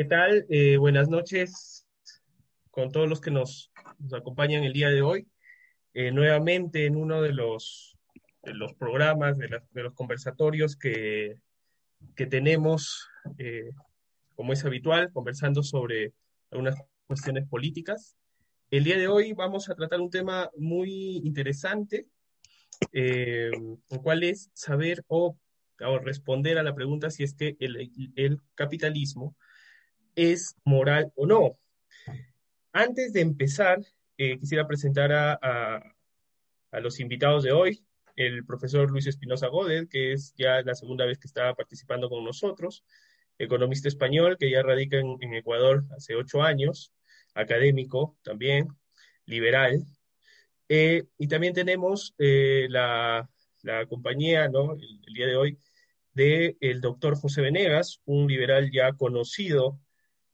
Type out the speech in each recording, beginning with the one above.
¿Qué tal? Eh, buenas noches con todos los que nos, acompañan el día de hoy. Eh, nuevamente en uno de los, los programas, de, los conversatorios que, que tenemos, eh, como es habitual, conversando sobre algunas cuestiones políticas. El día de hoy vamos a tratar un tema muy interesante, el cual es saber o, responder a la pregunta si es que el, el capitalismo es moral o no. Antes de empezar, eh, quisiera presentar a, los invitados de hoy, el profesor Luis Espinosa Godet, que es ya la segunda vez que está participando con nosotros, economista español que ya radica en, Ecuador hace ocho años, académico también, liberal. Eh, y también tenemos eh, la, compañía, ¿no? el, día de hoy, del el doctor José Venegas, un liberal ya conocido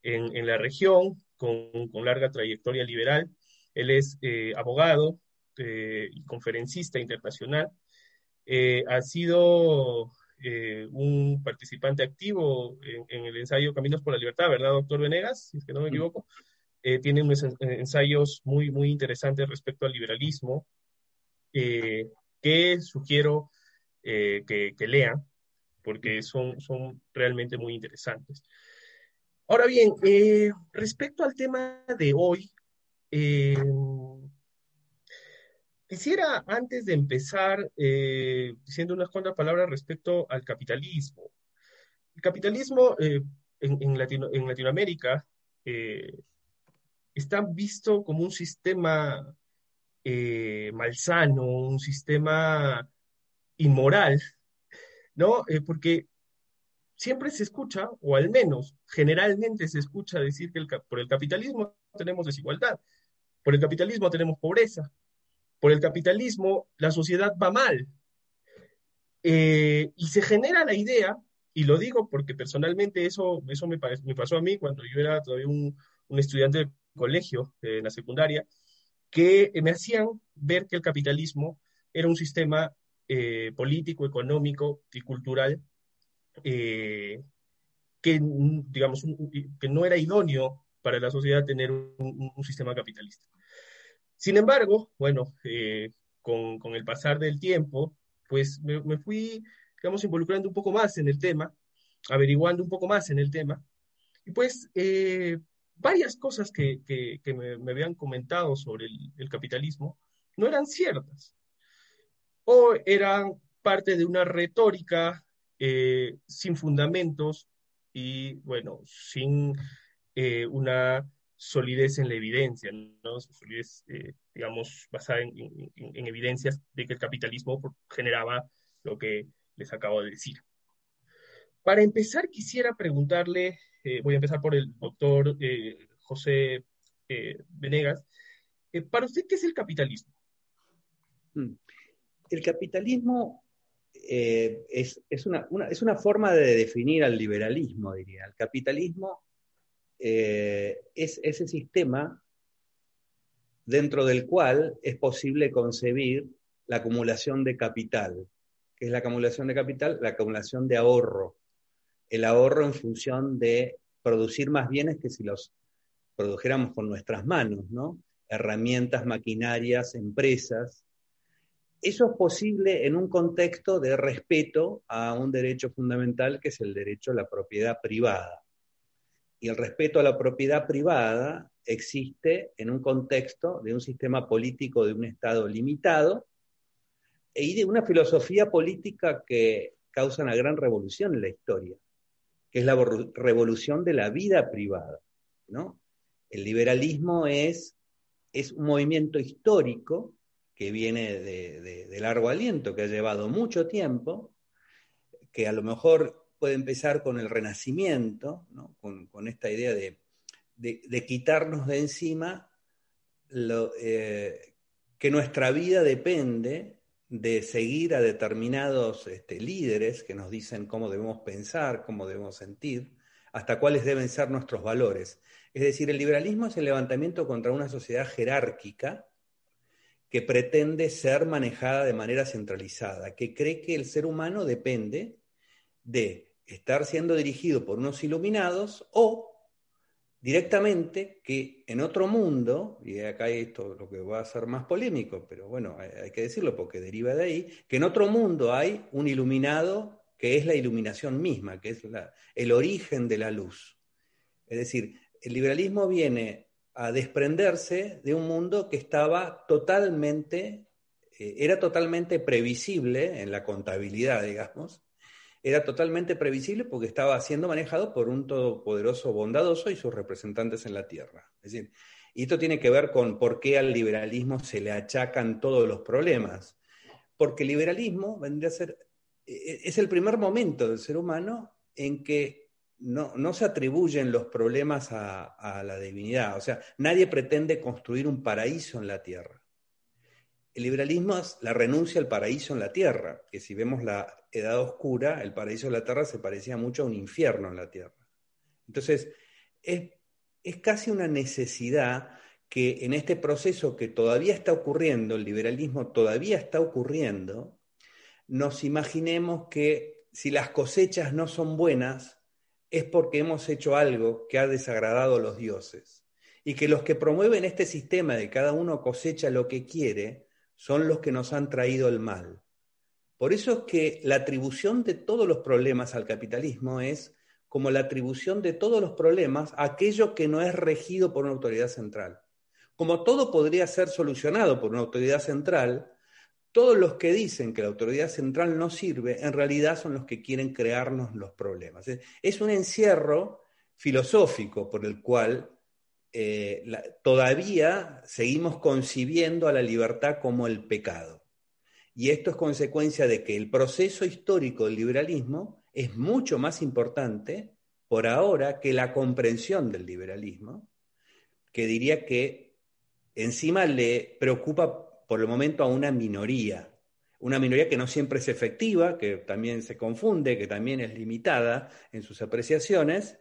en, la región, con, larga trayectoria liberal. Él es eh, abogado eh, y conferencista internacional. Eh, ha sido un participante activo en, el ensayo Caminos por la Libertad, ¿verdad, doctor Venegas? Si es que no me equivoco. tiene unos ensayos muy, muy interesantes respecto al liberalismo que sugiero que, que, lean porque son, son realmente muy interesantes. Ahora bien, eh, respecto al tema de hoy, eh, quisiera antes de empezar eh, diciendo unas cuantas palabras respecto al capitalismo. El capitalismo en, Latinoamérica está visto como un sistema malsano, un sistema inmoral, ¿no? porque siempre se escucha, o al menos generalmente se escucha decir que por el capitalismo tenemos desigualdad, por el capitalismo tenemos pobreza, por el capitalismo la sociedad va mal. Eh, y se genera la idea, y lo digo porque personalmente eso, eso me, pasó a mí cuando yo era todavía un, estudiante de colegio, en la secundaria, que me hacían ver que el capitalismo era un sistema eh, político, económico y cultural eh, que, digamos, que no era idóneo para la sociedad tener un, sistema capitalista. Sin embargo, bueno, eh, con, con, el pasar del tiempo, pues me, fui, digamos, involucrando un poco más en el tema, averiguando un poco más en el tema, y pues eh, varias cosas que, que, me, me, habían comentado sobre el, el capitalismo no eran ciertas, o eran parte de una retórica eh, sin fundamentos y, bueno, sin eh, una solidez en la evidencia, ¿no? Solidez, eh, digamos, basada en, evidencias de que el capitalismo generaba lo que les acabo de decir. Para empezar, quisiera preguntarle, voy a empezar por el doctor José Venegas, para usted, ¿qué es el capitalismo? Hmm. El capitalismo eh, es, una, forma de definir al liberalismo, diría. El capitalismo eh, es ese sistema dentro del cual es posible concebir la acumulación de capital. ¿Qué es la acumulación de capital? La acumulación de ahorro. El ahorro en función de producir más bienes que si los produjéramos con nuestras manos, ¿no? Herramientas, maquinarias, empresas, eso es posible en un contexto de respeto a un derecho fundamental que es el derecho a la propiedad privada. Y el respeto a la propiedad privada existe en un contexto de un sistema político de un Estado limitado y de una filosofía política que causa una gran revolución en la historia, que es la revolución de la vida privada. ¿no? El liberalismo es, es un movimiento histórico que viene de, largo aliento, que ha llevado mucho tiempo, que a lo mejor puede empezar con el renacimiento, con, esta idea de, quitarnos de encima eh, que nuestra vida depende de seguir a determinados este, líderes que nos dicen cómo debemos pensar, cómo debemos sentir, hasta cuáles deben ser nuestros valores. Es decir, el liberalismo es el levantamiento contra una sociedad jerárquica que pretende ser manejada de manera centralizada, que cree que el ser humano depende de estar siendo dirigido por unos iluminados o directamente que en otro mundo, y acá esto lo que va a ser más polémico, pero bueno, hay, que decirlo porque deriva de ahí, que en otro mundo hay un iluminado que es la iluminación misma, que es el origen de la luz. Es decir, el liberalismo viene a desprenderse de un mundo que estaba totalmente, eh, era totalmente previsible en la contabilidad, digamos, era totalmente previsible porque estaba siendo manejado por un todopoderoso bondadoso y sus representantes en la tierra. Es decir, y esto tiene que ver con por qué al liberalismo se le achacan todos los problemas. Porque el liberalismo vendría a ser, e, e, es el primer momento del ser humano en que no, se atribuyen los problemas a, a la divinidad. O sea, nadie pretende construir un paraíso en la tierra. El liberalismo es la renuncia al paraíso en la tierra, que si vemos la edad oscura, el paraíso en la tierra se parecía mucho a un infierno en la tierra. Entonces, es, casi una necesidad que en este proceso que todavía está ocurriendo, el liberalismo todavía está ocurriendo, nos imaginemos que si las cosechas no son buenas, es porque hemos hecho algo que ha desagradado a los dioses. Y que los que promueven este sistema de cada uno cosecha lo que quiere, son los que nos han traído el mal. Por eso es que la atribución de todos los problemas al capitalismo es como la atribución de todos los problemas a aquello que no es regido por una autoridad central. Como todo podría ser solucionado por una autoridad central, todos los que dicen que la autoridad central no sirve, en realidad son los que quieren crearnos los problemas. Es un encierro filosófico por el cual eh, todavía seguimos concibiendo a la libertad como el pecado. Y esto es consecuencia de que el proceso histórico del liberalismo es mucho más importante por ahora que la comprensión del liberalismo, que diría que encima le preocupa por el momento a una minoría, una minoría que no siempre es efectiva, que también se confunde, que también es limitada en sus apreciaciones,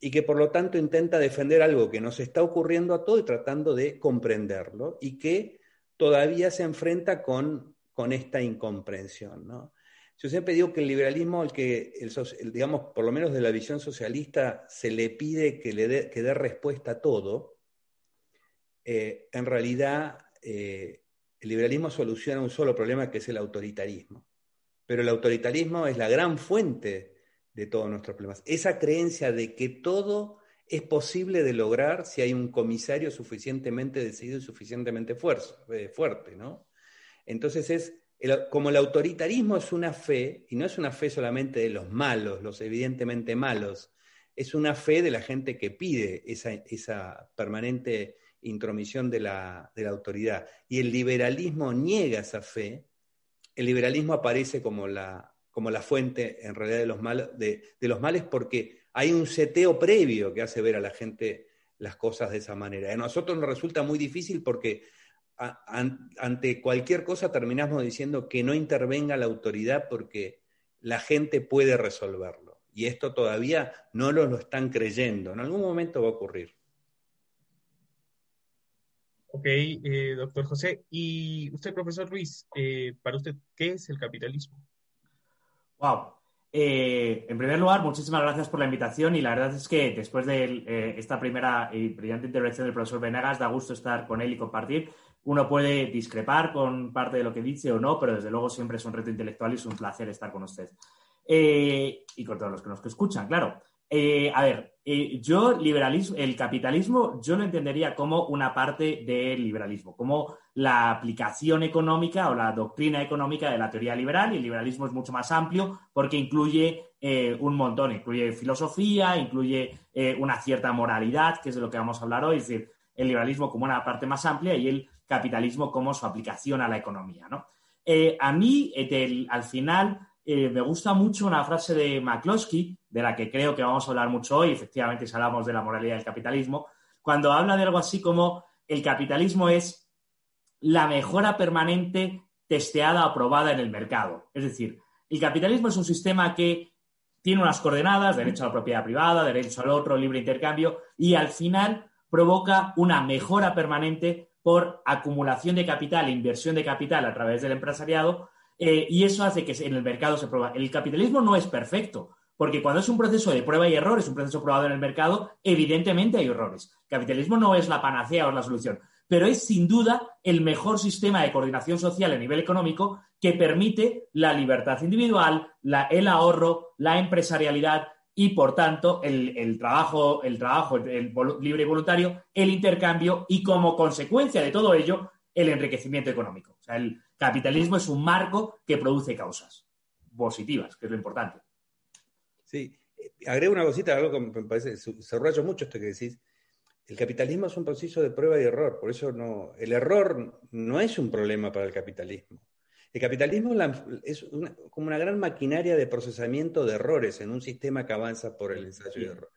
y que por lo tanto intenta defender algo que nos está ocurriendo a todos y tratando de comprenderlo y que todavía se enfrenta con, con esta incomprensión. ¿no? Yo siempre digo que el liberalismo, el que, el, digamos, por lo menos de la visión socialista, se le pide que le que dé respuesta a todo, eh, en realidad eh, el liberalismo soluciona un solo problema que es el autoritarismo. Pero el autoritarismo es la gran fuente de todos nuestros problemas. Esa creencia de que todo es posible de lograr si hay un comisario suficientemente decidido y suficientemente eh, fuerte, ¿no? Entonces es, como el autoritarismo es una fe, y no es una fe solamente de los malos, los evidentemente malos, es una fe de la gente que pide esa, permanente intromisión de la, de la autoridad. Y el liberalismo niega esa fe, el liberalismo aparece como la, como la fuente en realidad de los, mal, de, los males porque hay un seteo previo que hace ver a la gente las cosas de esa manera. A nosotros nos resulta muy difícil porque ante cualquier cosa terminamos diciendo que no intervenga la autoridad porque la gente puede resolverlo. Y esto todavía no lo, lo están creyendo. En algún momento va a ocurrir. Ok, eh, doctor José. Y usted, profesor Ruiz, eh, para usted, ¿qué es el capitalismo? Wow. Eh, en primer lugar, muchísimas gracias por la invitación y la verdad es que después de esta primera y brillante intervención del profesor Venegas, da gusto estar con él y compartir. Uno puede discrepar con parte de lo que dice o no, pero desde luego siempre es un reto intelectual y es un placer estar con usted. Y con todos los que nos escuchan, claro. Eh, a ver, eh, yo liberalismo, el capitalismo, yo lo entendería como una parte del liberalismo, como la aplicación económica o la doctrina económica de la teoría liberal. Y el liberalismo es mucho más amplio porque incluye eh, un montón, incluye filosofía, incluye una cierta moralidad, que es de lo que vamos a hablar hoy, es decir, el liberalismo como una parte más amplia y el capitalismo como su aplicación a la economía. ¿no? a mí, al final, me gusta mucho una frase de McCloskey, de la que creo que vamos a hablar mucho hoy, efectivamente, si hablamos de la moralidad del capitalismo, cuando habla de algo así como el capitalismo es la mejora permanente testeada aprobada en el mercado. Es decir, el capitalismo es un sistema que tiene unas coordenadas, derecho a la propiedad privada, derecho al otro, libre intercambio, y al final provoca una mejora permanente por acumulación de capital inversión de capital a través del empresariado, eh, y eso hace que en el mercado se prueba. El capitalismo no es perfecto, Porque cuando es un proceso de prueba y error, es un proceso probado en el mercado, evidentemente hay errores. El capitalismo no es la panacea o la solución, pero es sin duda el mejor sistema de coordinación social a nivel económico que permite la libertad individual, el ahorro, la empresarialidad y, por tanto, el, trabajo, el trabajo el libre y voluntario, el intercambio y, como consecuencia de todo ello, el enriquecimiento económico. O sea, el capitalismo es un marco que produce causas positivas, que es lo importante. Sí, agrego una cosita, algo que me parece, se mucho esto que decís. El capitalismo es un proceso de prueba y error, por eso no, el error no es un problema para el capitalismo. El capitalismo es como una gran maquinaria de procesamiento de errores en un sistema que avanza por el ensayo de error.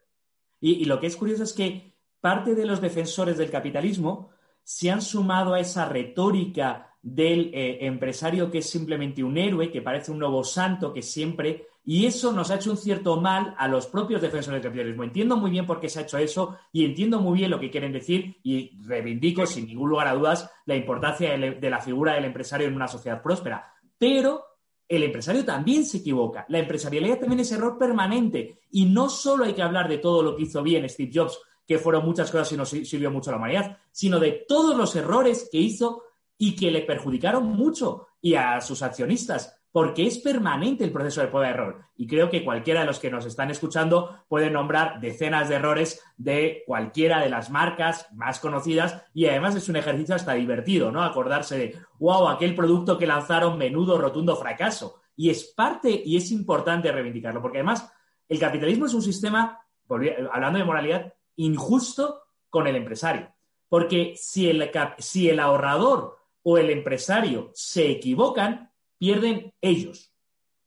Y, y, lo que es curioso es que parte de los defensores del capitalismo se han sumado a esa retórica del eh, empresario que es simplemente un héroe, que parece un nuevo santo, que siempre... Y eso nos ha hecho un cierto mal a los propios defensores del capitalismo. Entiendo muy bien por qué se ha hecho eso y entiendo muy bien lo que quieren decir y reivindico sin ningún lugar a dudas la importancia de la figura del empresario en una sociedad próspera. Pero el empresario también se equivoca. La empresarialidad también es error permanente. Y no solo hay que hablar de todo lo que hizo bien Steve Jobs, que fueron muchas cosas y nos sirvió mucho a la humanidad, sino de todos los errores que hizo y que le perjudicaron mucho y a sus accionistas, porque es permanente el proceso de prueba de error. Y creo que cualquiera de los que nos están escuchando puede nombrar decenas de errores de cualquiera de las marcas más conocidas y además es un ejercicio hasta divertido, ¿no? Acordarse de, wow, aquel producto que lanzaron, menudo, rotundo fracaso. Y es parte y es importante reivindicarlo, porque además el capitalismo es un sistema, hablando de moralidad, injusto con el empresario. Porque si el, si el ahorrador o el empresario se equivocan, pierden ellos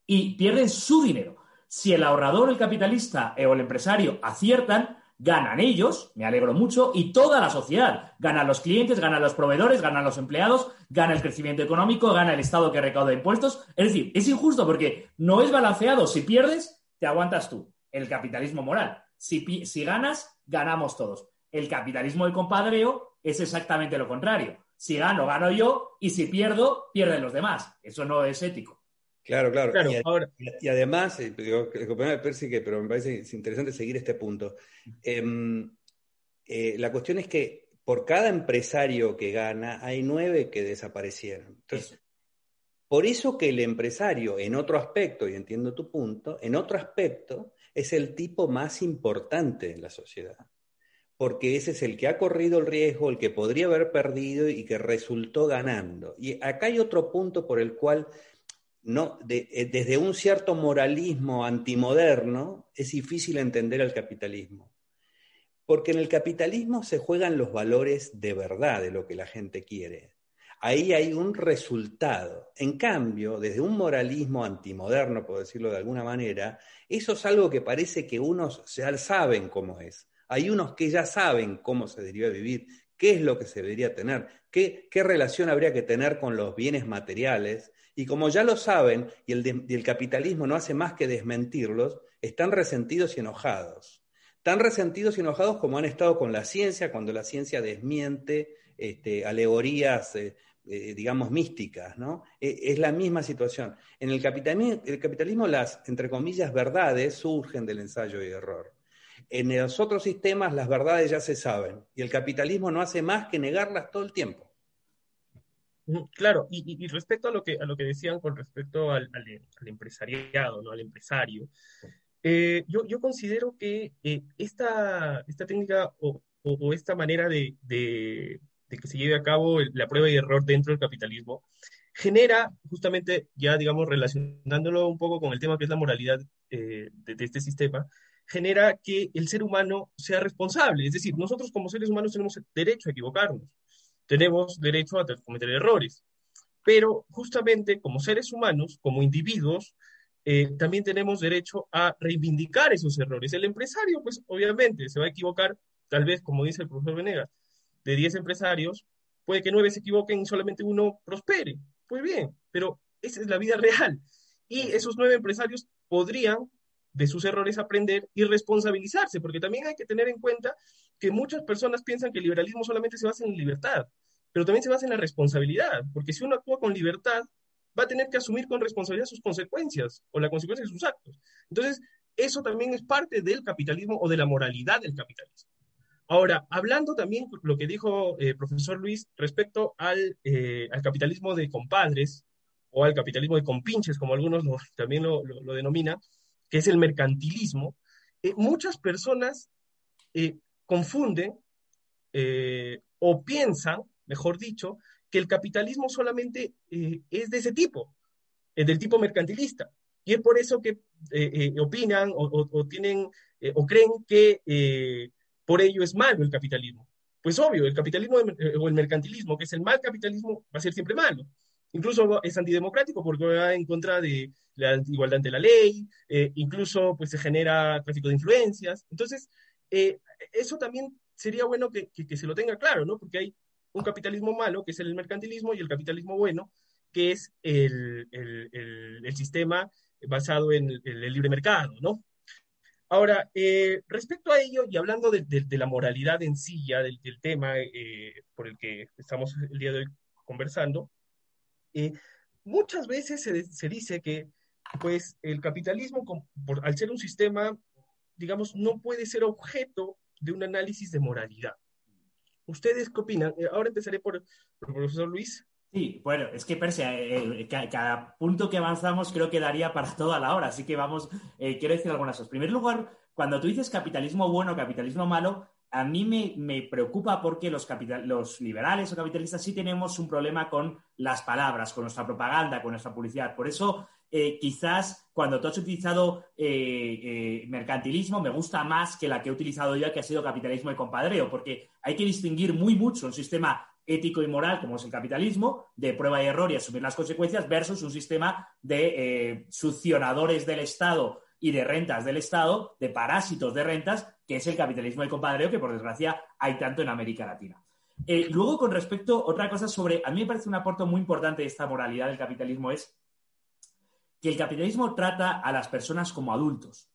y pierden su dinero. Si el ahorrador, el capitalista o el empresario aciertan, ganan ellos, me alegro mucho, y toda la sociedad. Ganan los clientes, ganan los proveedores, ganan los empleados, gana el crecimiento económico, gana el Estado que recauda impuestos. Es decir, es injusto porque no es balanceado. Si pierdes, te aguantas tú. El capitalismo moral. Si, si ganas, ganamos todos. El capitalismo del compadreo es exactamente lo contrario. Si gano, gano yo, y si pierdo, pierden los demás. Eso no es ético. Claro, claro. y, además, eh, digo, pero me parece interesante seguir este punto. Em, eh, la cuestión es que por cada empresario que gana, hay nueve que desaparecieron. Entonces, por eso que el empresario, en otro aspecto, y entiendo tu punto, en otro aspecto, es el tipo más importante en la sociedad porque ese es el que ha corrido el riesgo, el que podría haber perdido y que resultó ganando. Y acá hay otro punto por el cual, no, eh, desde un cierto moralismo antimoderno, es difícil entender el capitalismo. Porque en el capitalismo se juegan los valores de verdad de lo que la gente quiere. Ahí hay un resultado. En cambio, desde un moralismo antimoderno, por decirlo de alguna manera, eso es algo que parece que unos ya saben cómo es hay unos que ya saben cómo se debería vivir, qué es lo que se debería tener, qué, relación habría que tener con los bienes materiales, y como ya lo saben y el, capitalismo no hace más que desmentirlos, están resentidos y enojados. Tan resentidos y enojados como han estado con la ciencia, cuando la ciencia desmiente este, alegorías, eh, eh, digamos, místicas, ¿no? E, es la misma situación. En el capitalismo, el capitalismo, las, entre comillas, verdades surgen del ensayo y error. En los otros sistemas las verdades ya se saben y el capitalismo no hace más que negarlas todo el tiempo. Claro, y, respecto a lo, que, a lo que decían con respecto al, empresariado, ¿no? al empresario, eh, yo, considero que eh, esta, esta técnica o, esta manera de, que se lleve a cabo la prueba y error dentro del capitalismo genera justamente, ya digamos, relacionándolo un poco con el tema que es la moralidad eh, de, este sistema, genera que el ser humano sea responsable. Es decir, nosotros como seres humanos tenemos derecho a equivocarnos, tenemos derecho a cometer errores, pero justamente como seres humanos, como individuos, eh, también tenemos derecho a reivindicar esos errores. El empresario, pues obviamente, se va a equivocar, tal vez, como dice el profesor Venegas, de 10 empresarios, puede que 9 se equivoquen y solamente uno prospere. Pues bien, pero esa es la vida real. Y esos 9 empresarios podrían de sus errores aprender y responsabilizarse, porque también hay que tener en cuenta que muchas personas piensan que el liberalismo solamente se basa en libertad, pero también se basa en la responsabilidad, porque si uno actúa con libertad, va a tener que asumir con responsabilidad sus consecuencias o la consecuencia de sus actos. Entonces, eso también es parte del capitalismo o de la moralidad del capitalismo. Ahora, hablando también lo que dijo el eh, profesor Luis respecto al, eh, al, capitalismo de compadres o al capitalismo de compinches, como algunos también lo, lo, denominan, que es el mercantilismo, eh, muchas personas confunden o piensan, mejor dicho, que el capitalismo solamente es de ese tipo, del tipo mercantilista. Y es por eso que opinan o, tienen o creen que por ello es malo el capitalismo. Pues obvio, el capitalismo eh, o el mercantilismo, que es el mal capitalismo, va a ser siempre malo. Incluso es antidemocrático porque va en contra de la igualdad ante la ley, eh, incluso pues se genera tráfico de influencias. Entonces, eh, eso también sería bueno que, se lo tenga claro, ¿no? Porque hay un capitalismo malo, que es el mercantilismo, y el capitalismo bueno, que es el, sistema basado en el libre mercado, ¿no? Ahora, eh, respecto a ello, y hablando de, la moralidad en sí, ya del, tema eh, por el que estamos el día de hoy conversando, eh, muchas veces se, dice que pues, el capitalismo, al ser un sistema, digamos, no puede ser objeto de un análisis de moralidad. ¿Ustedes qué opinan? ahora empezaré por, por el profesor Luis. Sí, bueno, es que Persia, eh, eh, cada punto que avanzamos creo que daría para toda la hora, así que vamos, eh, quiero decir algunas cosas. En primer lugar, cuando tú dices capitalismo bueno, capitalismo malo, a mí me, preocupa porque los, los liberales o capitalistas sí tenemos un problema con las palabras, con nuestra propaganda, con nuestra publicidad. Por eso, quizás cuando tú has utilizado mercantilismo, me gusta más que la que he utilizado yo, que ha sido capitalismo de compadreo, porque hay que distinguir muy mucho un sistema ético y moral, como es el capitalismo, de prueba y error y asumir las consecuencias, versus un sistema de eh, succionadores del Estado y de rentas del Estado, de parásitos de rentas, que es el capitalismo de compadreo, que por desgracia hay tanto en América Latina. Eh, luego, con respecto, otra cosa sobre, a mí me parece un aporte muy importante de esta moralidad del capitalismo es que el capitalismo trata a las personas como adultos.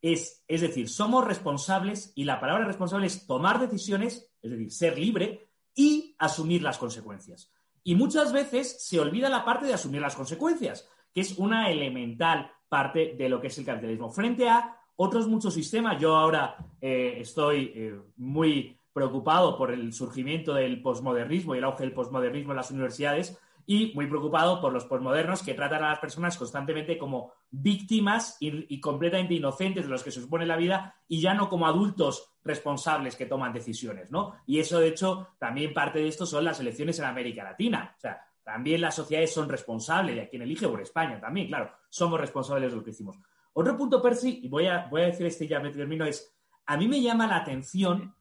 Es, es decir, somos responsables y la palabra responsable es tomar decisiones, es decir, ser libre, y asumir las consecuencias. Y muchas veces se olvida la parte de asumir las consecuencias, que es una elemental parte de lo que es el capitalismo. Frente a otros muchos sistemas, yo ahora eh, estoy eh, muy preocupado por el surgimiento del posmodernismo y el auge del posmodernismo en las universidades y muy preocupado por los posmodernos que tratan a las personas constantemente como víctimas y, completamente inocentes de los que se supone la vida y ya no como adultos responsables que toman decisiones, ¿no? Y eso, de hecho, también parte de esto son las elecciones en América Latina. O sea, también las sociedades son responsables de a quien elige por España también, claro, somos responsables de lo que hicimos. Otro punto, Percy, y voy a, voy a decir este ya me termino, es, a mí me llama la atención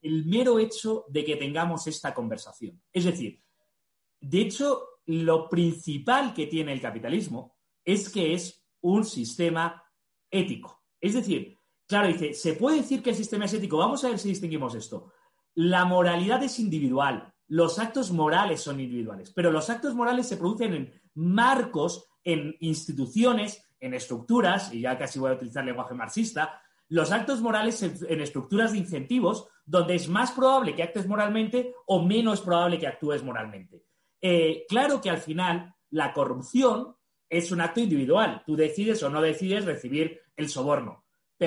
el mero hecho de que tengamos esta conversación. Es decir, de hecho, lo principal que tiene el capitalismo es que es un sistema ético. Es decir, claro, dice, se puede decir que el sistema es ético. Vamos a ver si distinguimos esto. La moralidad es individual, los actos morales son individuales, pero los actos morales se producen en marcos, en instituciones, en estructuras, y ya casi voy a utilizar lenguaje marxista, los actos morales en, estructuras de incentivos, donde es más probable que actúes moralmente o menos probable que actúes moralmente. Eh, claro que al final la corrupción es un acto individual. Tú decides o no decides recibir el soborno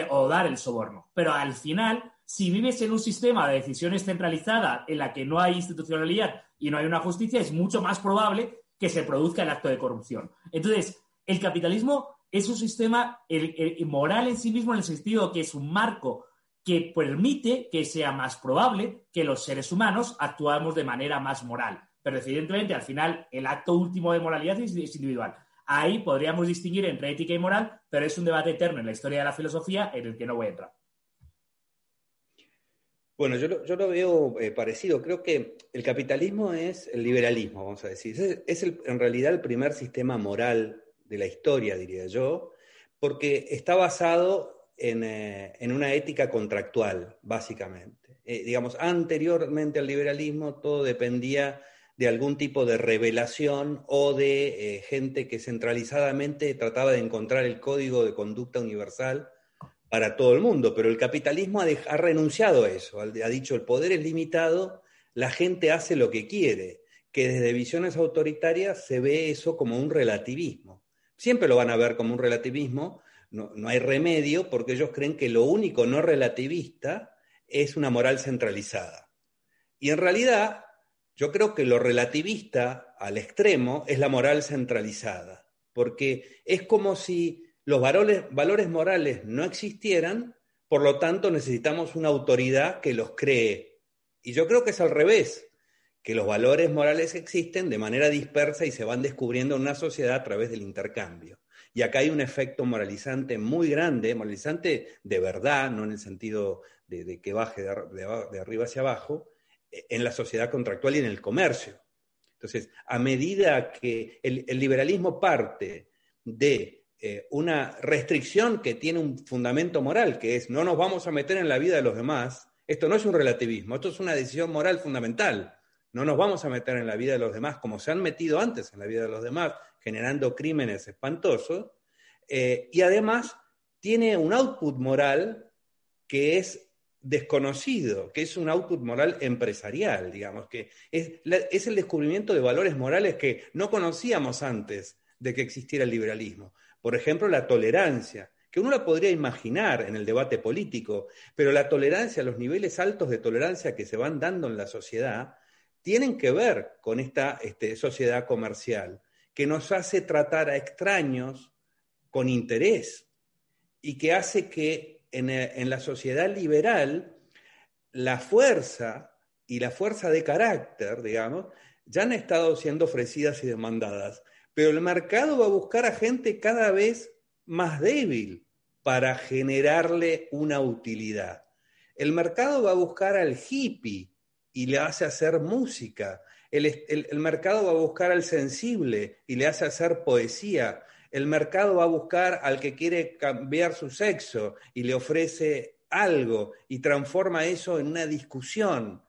o dar el soborno. Pero al final, si vives en un sistema de decisiones centralizada en la que no hay institucionalidad y no hay una justicia, es mucho más probable que se produzca el acto de corrupción. Entonces, el capitalismo es un sistema moral en sí mismo en el sentido que es un marco que permite que sea más probable que los seres humanos actuamos de manera más moral. Pero evidentemente, al final, el acto último de moralidad es, individual. Ahí podríamos distinguir entre ética y moral, pero es un debate eterno en la historia de la filosofía en el que no voy a entrar. Bueno, yo lo, veo eh, parecido. Creo que el capitalismo es el liberalismo, vamos a decir. Es, en realidad el primer sistema moral de la historia, diría yo, porque está basado en, eh, una ética contractual, básicamente. Eh, digamos, anteriormente al liberalismo todo dependía de algún tipo de revelación o de eh, gente que centralizadamente trataba de encontrar el código de conducta universal para todo el mundo, pero el capitalismo ha, renunciado a eso, ha dicho el poder es limitado, la gente hace lo que quiere, que desde visiones autoritarias se ve eso como un relativismo. Siempre lo van a ver como un relativismo, no, hay remedio porque ellos creen que lo único no relativista es una moral centralizada. Y en realidad, yo creo que lo relativista al extremo es la moral centralizada, porque es como si los valores, morales no existieran, por lo tanto necesitamos una autoridad que los cree. Y yo creo que es al revés, que los valores morales existen de manera dispersa y se van descubriendo en una sociedad a través del intercambio. Y acá hay un efecto moralizante muy grande, moralizante de verdad, no en el sentido de, que baje de, arriba hacia abajo, en la sociedad contractual y en el comercio. Entonces, a medida que el, liberalismo parte de eh, una restricción que tiene un fundamento moral, que es no nos vamos a meter en la vida de los demás, esto no es un relativismo, esto es una decisión moral fundamental. No nos vamos a meter en la vida de los demás como se han metido antes en la vida de los demás, generando crímenes espantosos, eh, y además tiene un output moral que es desconocido, que es un output moral empresarial, digamos, que es, es, el descubrimiento de valores morales que no conocíamos antes de que existiera el liberalismo. Por ejemplo, la tolerancia, que uno la podría imaginar en el debate político, pero la tolerancia, los niveles altos de tolerancia que se van dando en la sociedad, tienen que ver con esta este, sociedad comercial que nos hace tratar a extraños con interés y que hace que en, la sociedad liberal la fuerza y la fuerza de carácter, digamos, ya han estado siendo ofrecidas y demandadas, pero el mercado va a buscar a gente cada vez más débil para generarle una utilidad. El mercado va a buscar al hippie y le hace hacer música. El, mercado va a buscar al sensible y le hace hacer poesía. El mercado va a buscar al que quiere cambiar su sexo y le ofrece algo y transforma eso en una discusión.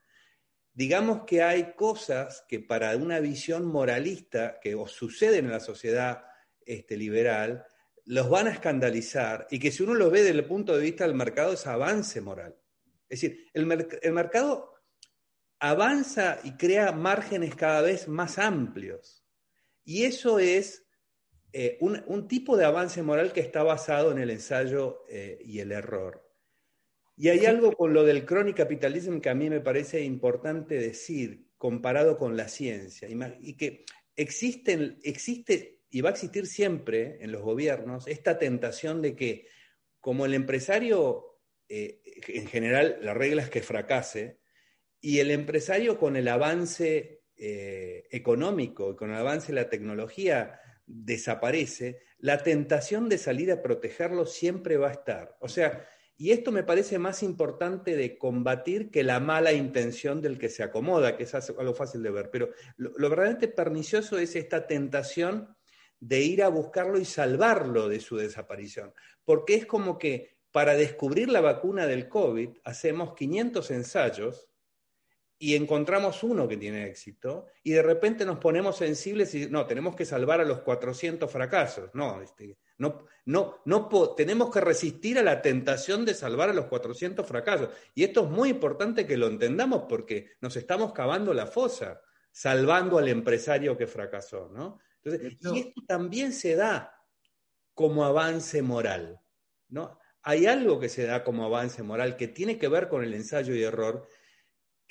Digamos que hay cosas que para una visión moralista que suceden en la sociedad este, liberal, los van a escandalizar y que si uno lo ve desde el punto de vista del mercado es avance moral. Es decir, el, el mercado avanza y crea márgenes cada vez más amplios. Y eso es eh, un, tipo de avance moral que está basado en el ensayo eh, y el error. Y hay algo con lo del capitalismo que a mí me parece importante decir, comparado con la ciencia, y que existen, existe y va a existir siempre en los gobiernos esta tentación de que como el empresario, eh, en general la regla es que fracase, y el empresario con el avance eh, económico, con el avance de la tecnología, desaparece, la tentación de salir a protegerlo siempre va a estar. O sea, y esto me parece más importante de combatir que la mala intención del que se acomoda, que es algo fácil de ver. Pero lo, verdaderamente pernicioso es esta tentación de ir a buscarlo y salvarlo de su desaparición. Porque es como que para descubrir la vacuna del COVID hacemos 500 ensayos y encontramos uno que tiene éxito y de repente nos ponemos sensibles y no, tenemos que salvar a los 400 fracasos. No, este, no, no, no tenemos que resistir a la tentación de salvar a los 400 fracasos. Y esto es muy importante que lo entendamos porque nos estamos cavando la fosa, salvando al empresario que fracasó. ¿no? Entonces, y esto también se da como avance moral. ¿no? Hay algo que se da como avance moral que tiene que ver con el ensayo y error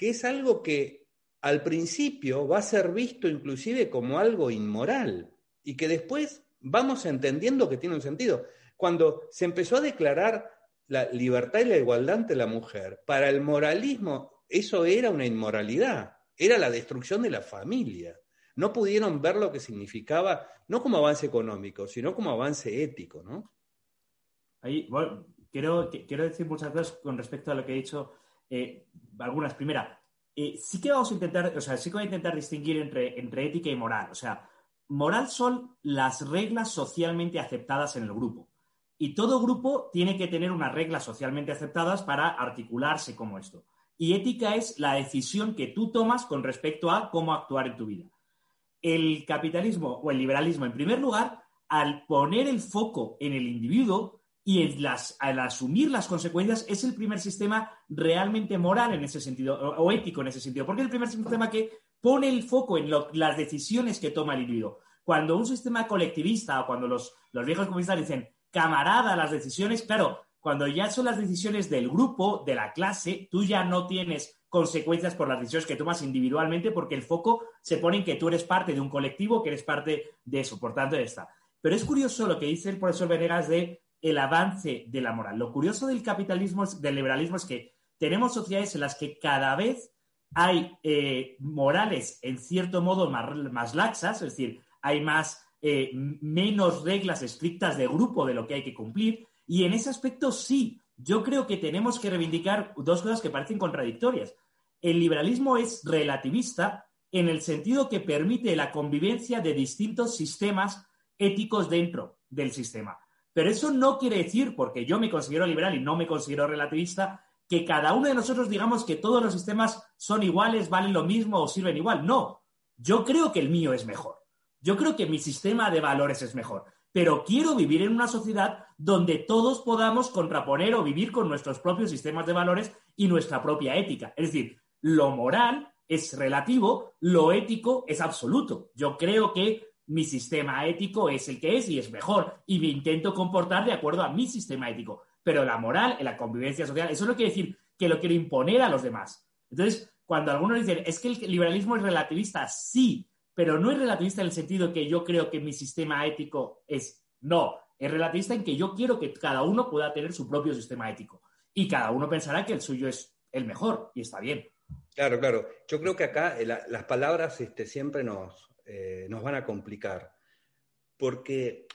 que es algo que al principio va a ser visto inclusive como algo inmoral y que después vamos entendiendo que tiene un sentido. Cuando se empezó a declarar la libertad y la igualdad ante la mujer, para el moralismo eso era una inmoralidad, era la destrucción de la familia. No pudieron ver lo que significaba, no como avance económico, sino como avance ético, ¿no? Ahí, bueno, quiero, quiero decir muchas cosas con respecto a lo que he dicho eh, algunas. Primera, eh, sí que vamos a intentar, o sea, sí que voy a intentar distinguir entre, entre ética y moral. O sea, moral son las reglas socialmente aceptadas en el grupo. Y todo grupo tiene que tener unas reglas socialmente aceptadas para articularse como esto. Y ética es la decisión que tú tomas con respecto a cómo actuar en tu vida. El capitalismo o el liberalismo, en primer lugar, al poner el foco en el individuo, y al asumir las consecuencias es el primer sistema realmente moral en ese sentido, o, ético en ese sentido, porque es el primer sistema que pone el foco en las decisiones que toma el individuo. Cuando un sistema colectivista o cuando los, viejos comunistas dicen camarada las decisiones, claro, cuando ya son las decisiones del grupo, de la clase, tú ya no tienes consecuencias por las decisiones que tomas individualmente porque el foco se pone en que tú eres parte de un colectivo, que eres parte de eso, por tanto, está. Pero es curioso lo que dice el profesor Venegas de el avance de la moral. Lo curioso del capitalismo, del liberalismo, es que tenemos sociedades en las que cada vez hay eh, morales en cierto modo más, laxas, es decir, hay más, eh, menos reglas estrictas de grupo de lo que hay que cumplir. Y en ese aspecto sí, yo creo que tenemos que reivindicar dos cosas que parecen contradictorias. El liberalismo es relativista en el sentido que permite la convivencia de distintos sistemas éticos dentro del sistema. Pero eso no quiere decir, porque yo me considero liberal y no me considero relativista, que cada uno de nosotros digamos que todos los sistemas son iguales, valen lo mismo o sirven igual. No, yo creo que el mío es mejor. Yo creo que mi sistema de valores es mejor. Pero quiero vivir en una sociedad donde todos podamos contraponer o vivir con nuestros propios sistemas de valores y nuestra propia ética. Es decir, lo moral es relativo, lo ético es absoluto. Yo creo que mi sistema ético es el que es y es mejor y me intento comportar de acuerdo a mi sistema ético. Pero la moral, la convivencia social, eso no quiere decir que lo quiero imponer a los demás. Entonces, cuando algunos dicen, es que el liberalismo es relativista, sí, pero no es relativista en el sentido que yo creo que mi sistema ético es, no, es relativista en que yo quiero que cada uno pueda tener su propio sistema ético y cada uno pensará que el suyo es el mejor y está bien. Claro, claro. Yo creo que acá eh, las palabras este, siempre nos, eh, nos van a complicar. Porque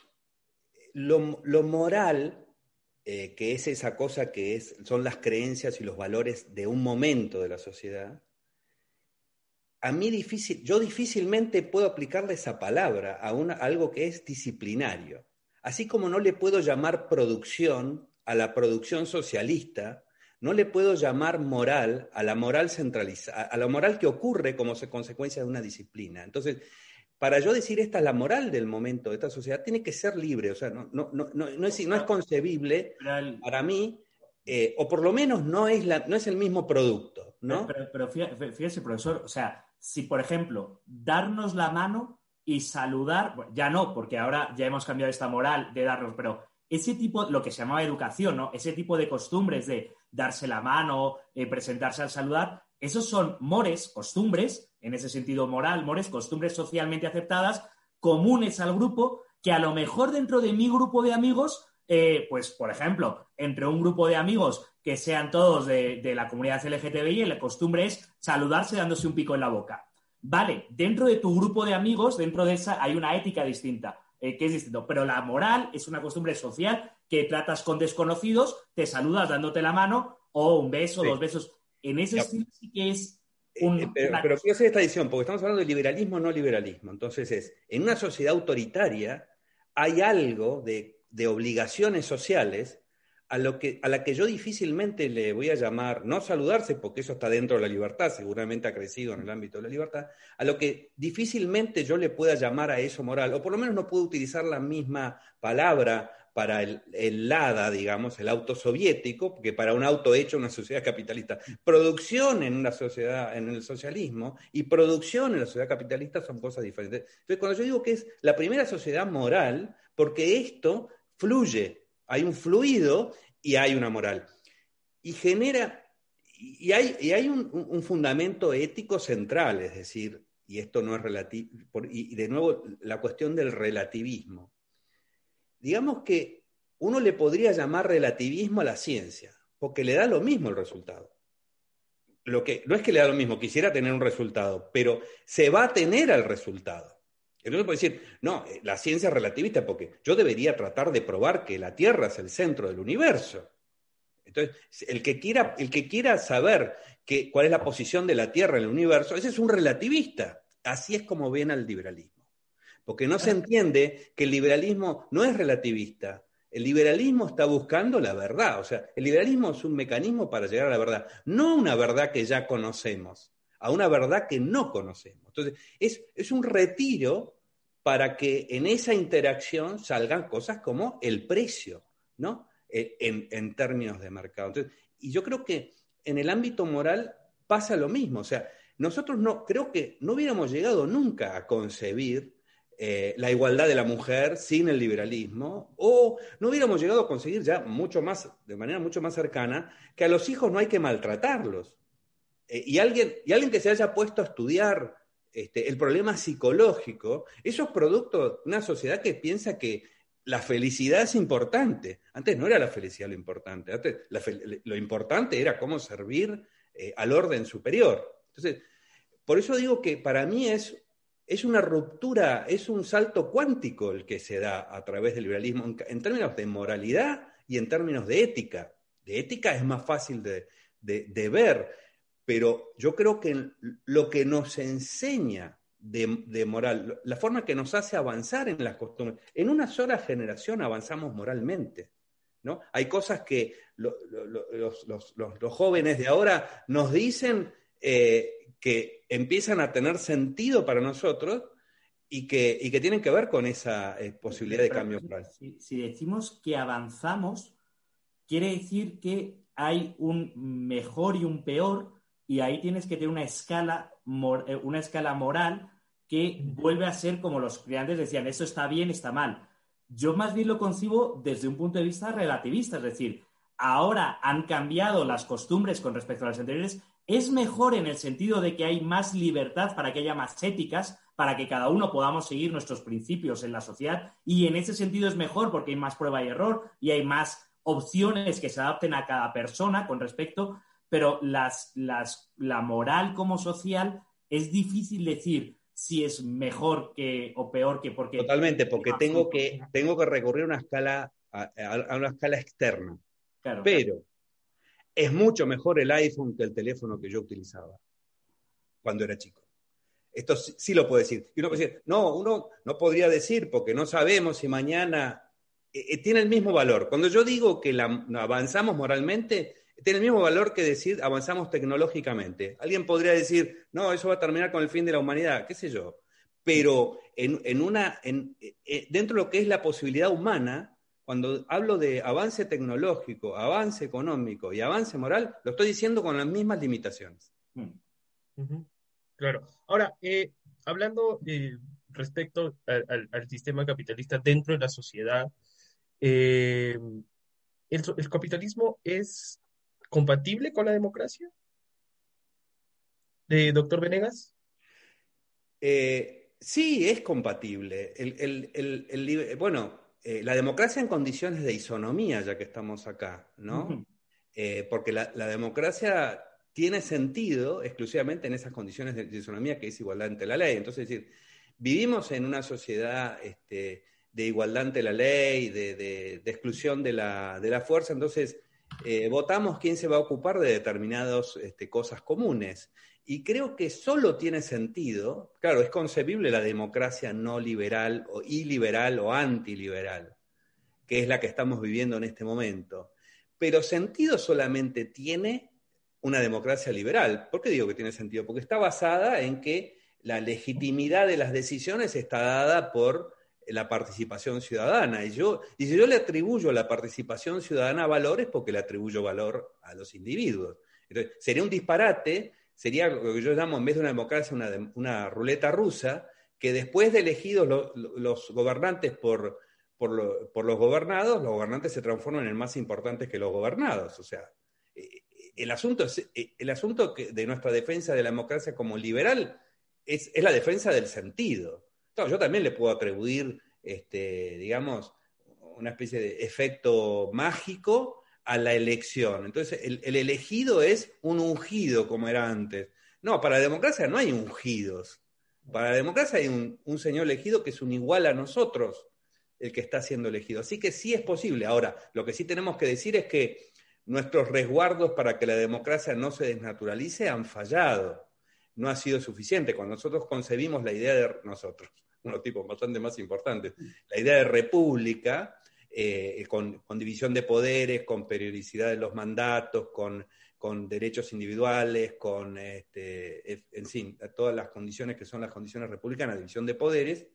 lo, moral, eh, que es esa cosa que es, son las creencias y los valores de un momento de la sociedad, a mí difícil, yo difícilmente puedo aplicarle esa palabra a, a algo que es disciplinario. Así como no le puedo llamar producción a la producción socialista, no le puedo llamar moral a la moral centralizada, a la moral que ocurre como consecuencia de una disciplina. Entonces, para yo decir esta es la moral del momento de esta sociedad, tiene que ser libre, o sea, no, no, no, no, es, no es concebible para mí, eh, o por lo menos no es, la, no es el mismo producto, ¿no? Pero, pero, fíjese, profesor, o sea, si por ejemplo, darnos la mano y saludar, ya no, porque ahora ya hemos cambiado esta moral de darnos, pero ese tipo, lo que se llamaba educación, ¿no? Ese tipo de costumbres de darse la mano, eh, presentarse al saludar, esos son mores, costumbres, en ese sentido moral, mores, costumbres socialmente aceptadas, comunes al grupo, que a lo mejor dentro de mi grupo de amigos, eh, pues por ejemplo, entre un grupo de amigos que sean todos de, la comunidad LGTBI, la costumbre es saludarse dándose un pico en la boca. Vale, dentro de tu grupo de amigos, dentro de esa, hay una ética distinta, eh, que es distinto, pero la moral es una costumbre social que tratas con desconocidos, te saludas dándote la mano o un beso, dos besos. En ese estilo sí que es un, eh, pero, pero quiero hacer esta edición, porque estamos hablando de liberalismo o no liberalismo. Entonces es, en una sociedad autoritaria hay algo de, de obligaciones sociales a, lo que, a la que yo difícilmente le voy a llamar, no saludarse, porque eso está dentro de la libertad, seguramente ha crecido en el ámbito de la libertad, a lo que difícilmente yo le pueda llamar a eso moral, o por lo menos no puedo utilizar la misma palabra para el, el, LADA, digamos, el auto soviético, que para un auto hecho en una sociedad capitalista. Producción en una sociedad, en el socialismo, y producción en la sociedad capitalista son cosas diferentes. Entonces, cuando yo digo que es la primera sociedad moral, porque esto fluye, hay un fluido y hay una moral. Y genera, y hay, y hay un, un, fundamento ético central, es decir, y esto no es relativo, y de nuevo la cuestión del relativismo digamos que uno le podría llamar relativismo a la ciencia, porque le da lo mismo el resultado. Lo que, no es que le da lo mismo, quisiera tener un resultado, pero se va a tener al resultado. Entonces puede decir, no, eh, la ciencia es relativista porque yo debería tratar de probar que la Tierra es el centro del universo. Entonces, el que quiera, el que quiera saber cuál es la posición de la Tierra en el universo, ese es un relativista. Así es como ven al liberalismo porque no se entiende que el liberalismo no es relativista. El liberalismo está buscando la verdad, o sea, el liberalismo es un mecanismo para llegar a la verdad, no una verdad que ya conocemos, a una verdad que no conocemos. Entonces, es, un retiro para que en esa interacción salgan cosas como el precio, ¿no? E, en, en términos de mercado. Entonces, y yo creo que en el ámbito moral pasa lo mismo, o sea, nosotros no, creo que no hubiéramos llegado nunca a concebir eh, la igualdad de la mujer sin el liberalismo, o no hubiéramos llegado a conseguir ya mucho más, de manera mucho más cercana, que a los hijos no hay que maltratarlos. Eh, y, alguien, y alguien que se haya puesto a estudiar este, el problema psicológico, eso es producto de una sociedad que piensa que la felicidad es importante. Antes no era la felicidad lo importante, antes lo importante era cómo servir eh, al orden superior. Entonces, por eso digo que para mí es es una ruptura, es un salto cuántico el que se da a través del liberalismo en, términos de moralidad y en términos de ética. De ética es más fácil de, ver, pero yo creo que lo que nos enseña de, moral, la forma que nos hace avanzar en las costumbres, en una sola generación avanzamos moralmente. ¿no? Hay cosas que los, jóvenes de ahora nos dicen eh, que empiezan a tener sentido para nosotros y que, que tienen que ver con esa eh, posibilidad de cambio Si, decimos que avanzamos, quiere decir que hay un mejor y un peor, y ahí tienes que tener una escala, eh, una escala moral que vuelve a ser como los criantes decían, eso está bien, está mal. Yo más bien lo concibo desde un punto de vista relativista, es decir, ahora han cambiado las costumbres con respecto a las anteriores es mejor en el sentido de que hay más libertad para que haya más éticas, para que cada uno podamos seguir nuestros principios en la sociedad. Y en ese sentido es mejor porque hay más prueba y error y hay más opciones que se adapten a cada persona con respecto, pero las, la moral como social es difícil decir si es mejor que o peor que porque totalmente porque tengo que tengo que recurrir a una escala a, una escala externa claro. pero es mucho mejor el iPhone que el teléfono que yo utilizaba cuando era chico. Esto sí, lo puedo decir. Y uno puede decir, no, uno no podría decir porque no sabemos si mañana eh, eh, tiene el mismo valor. Cuando yo digo que avanzamos moralmente, tiene el mismo valor que decir avanzamos tecnológicamente. Alguien podría decir, no, eso va a terminar con el fin de la humanidad, qué sé yo. Pero en, una, eh, dentro de lo que es la posibilidad humana, cuando hablo de avance tecnológico, avance económico y avance moral, lo estoy diciendo con las mismas limitaciones. Mm. Claro. Ahora, eh, hablando eh, respecto al, sistema capitalista dentro de la sociedad, eh, ¿el, capitalismo es compatible con la democracia? ¿De doctor Venegas? sí, es compatible. el, bueno, eh, la democracia en condiciones de isonomía, ya que estamos acá, ¿no? Eh, porque la, democracia tiene sentido exclusivamente en esas condiciones de, isonomía que es igualdad ante la ley. Entonces, es decir, vivimos en una sociedad este, de igualdad ante la ley, de, exclusión de la, fuerza, entonces eh, votamos quién se va a ocupar de determinadas este, cosas comunes. Y creo que solo tiene sentido, claro, es concebible la democracia no liberal o iliberal o antiliberal, que es la que estamos viviendo en este momento. Pero sentido solamente tiene una democracia liberal. ¿Por qué digo que tiene sentido? Porque está basada en que la legitimidad de las decisiones está dada por la participación ciudadana. Y, yo, y si yo le atribuyo a la participación ciudadana valores, porque le atribuyo valor a los individuos. Entonces, sería un disparate sería lo que yo llamo, en vez de una democracia, una, ruleta rusa, que después de elegidos los gobernantes por, por, los gobernados, los gobernantes se transforman en más importantes que los gobernados. O sea, eh, el asunto, es, eh, el asunto de nuestra defensa de la democracia como liberal es, la defensa del sentido. yo también le puedo atribuir, este, digamos, una especie de efecto mágico a la elección. Entonces, el, elegido es un ungido, como era antes. No, para la democracia no hay ungidos. Para la democracia hay un, señor elegido que es un igual a nosotros, el que está siendo elegido. Así que sí es posible. Ahora, lo que sí tenemos que decir es que nuestros resguardos para que la democracia no se desnaturalice han fallado. No ha sido suficiente. Cuando nosotros concebimos la idea de nosotros, unos tipos bastante más importantes, la idea de república, eh, con, división de poderes, con periodicidad de los mandatos, con, derechos individuales, con, este, en fin, todas las condiciones que son las condiciones republicanas, división de poderes,